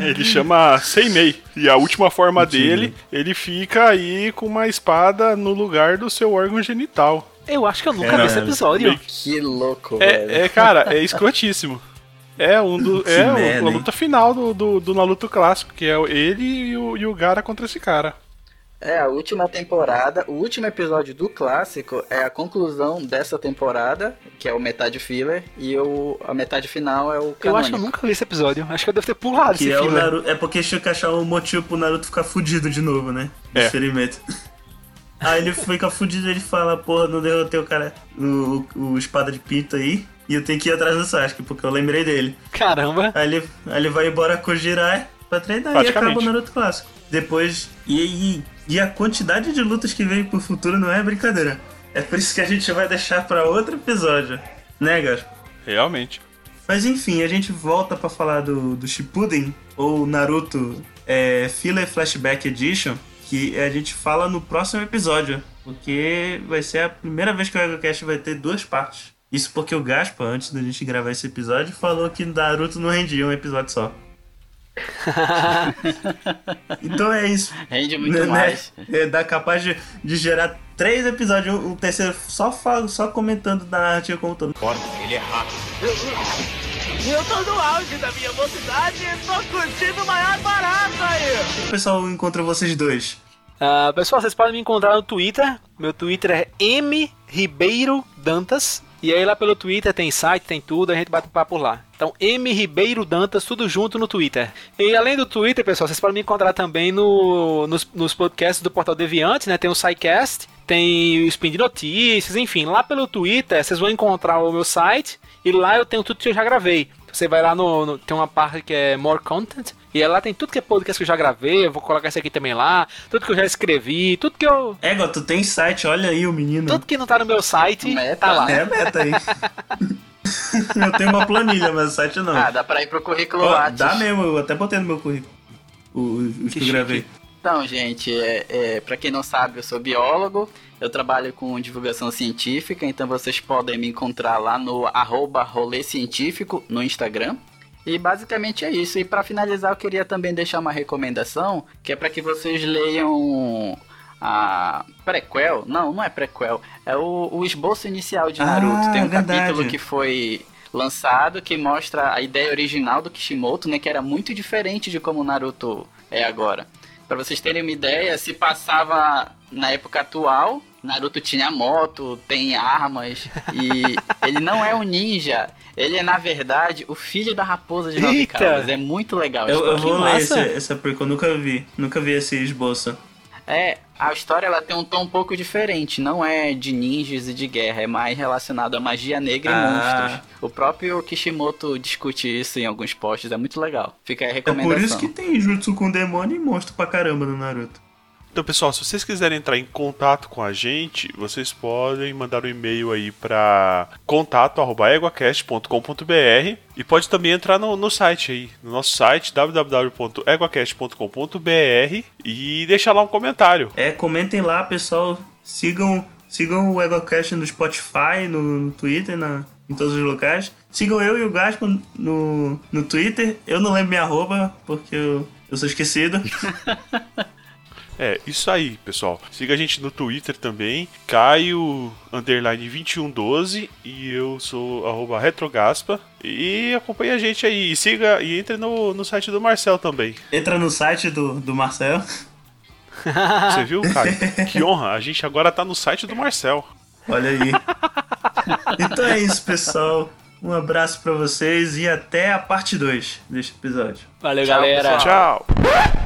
Ele chama Seimei. E a última forma Mentira. dele, ele fica aí com uma espada no lugar do seu órgão genital. Eu acho que eu nunca É, vi esse não, episódio. Que louco, velho. É, é, cara, é escrotíssimo. É um do, é o- merda, a hein? luta final do, do, do Naruto clássico, que é o- ele e o, e o Gara contra esse cara. É, a última temporada, o último episódio do clássico é a conclusão dessa temporada, que é o metade filler, e o, a metade final é o Eu canônico. acho que eu nunca vi esse episódio. Acho que eu devo ter pulado Que esse é o filler. Naruto. É porque tinha que achar um motivo pro Naruto ficar fudido de novo, né? É. Ferimento. Aí ele fica fudido ele fala, porra, não derrotei o cara, o, o espada de pinto aí. E eu tenho que ir atrás do Sasuke, porque eu lembrei dele. Caramba. Aí ele, aí ele vai embora com o Jirai pra e Praticamente. acaba o Naruto clássico. Depois. E, e, e a quantidade de lutas que vem pro futuro não é brincadeira. É por isso que a gente vai deixar pra outro episódio. Né, Gaspa? Realmente. Mas enfim, a gente volta pra falar do, do Shippuden, ou Naruto é, Filler Flashback Edition, que a gente fala no próximo episódio, porque vai ser a primeira vez que o EgoCast vai ter duas partes. Isso porque o Gaspa, antes da gente gravar esse episódio, falou que Naruto não rendia um episódio só. então é isso. Rende muito Né, né? mais. É, dá capaz de, de gerar três episódios, um terceiro só, fala, só comentando da narrativa como todo. Eu tô no auge da minha mocidade e tô curtindo o maior barato aí. O pessoal encontra vocês dois. Ah, pessoal, vocês podem me encontrar no Twitter. Meu Twitter é M Ribeiro Dantas. E aí lá pelo Twitter tem site, tem tudo, a gente bate papo lá. Então, M Ribeiro Dantas, tudo junto no Twitter. E além do Twitter, pessoal, vocês podem me encontrar também no, nos, nos podcasts do Portal Deviante, né? Tem o SciCast, tem o Spin de Notícias, enfim. Lá pelo Twitter, vocês vão encontrar o meu site. E lá eu tenho tudo que eu já gravei. Você vai lá no, no- Tem uma parte que é More Content. E lá tem tudo que é podcast que eu já gravei. Eu vou colocar isso aqui também lá. Tudo que eu já escrevi. Tudo que eu. Égua, tu tem site, olha aí o menino. Tudo que não tá no meu site Meta, tá lá. É meta aí. eu tenho uma planilha, mas o site não. Ah, dá pra ir pro currículo Lattes. dá mesmo, eu até botei no meu currículo. O- Os que, eu gravei. Então, gente, é, é, para quem não sabe, eu sou biólogo, eu trabalho com divulgação científica, então vocês podem me encontrar lá no arroba rolê científico no Instagram. E basicamente é isso. E para finalizar, eu queria também deixar uma recomendação, que é para que vocês leiam a prequel. Não, não é prequel. É o, o esboço inicial de Naruto. Ah, Tem um verdade. capítulo que foi lançado que mostra a ideia original do Kishimoto, né, que era muito diferente de como Naruto é agora. Pra vocês terem uma ideia, se passava na época atual, Naruto tinha moto, tem armas e ele não é um ninja. Ele é na verdade o filho da raposa de nove Eita! É muito legal. Eu, eu vou ler esse, essa porque eu nunca vi. Nunca vi esse esboço. É, a história ela tem um tom um pouco diferente, não é de ninjas e de guerra, é mais relacionado a magia negra Ah. e monstros. O próprio Kishimoto discute isso em alguns posts, é muito legal. Fica aí a É recomendação. por isso que tem jutsu com demônio e monstro pra caramba no Naruto. Então, pessoal, se vocês quiserem entrar em contato com a gente, vocês podem mandar um e-mail aí para contato@eguacast.com.br e pode também entrar no, no site aí, no nosso site www.eguacast.com.br e deixar lá um comentário. É, comentem lá, pessoal. Sigam, sigam o EgoCast no Spotify, no, no Twitter, na, em todos os locais. Sigam eu e o Gaspo no, no Twitter. Eu não lembro minha arroba, porque eu, eu sou esquecido. É, isso aí, pessoal. Siga a gente no Twitter também, Caio underline 2112 e eu sou arroba retrogaspa. E acompanhe a gente aí. E siga e entre no, no site do Marcel também. Entra no site do, do Marcel. Você viu, Caio? que honra. A gente agora tá no site do Marcel. Olha aí. então é isso, pessoal. Um abraço pra vocês e até a parte 2 deste episódio. Valeu, Tchau, galera. pessoal. Tchau.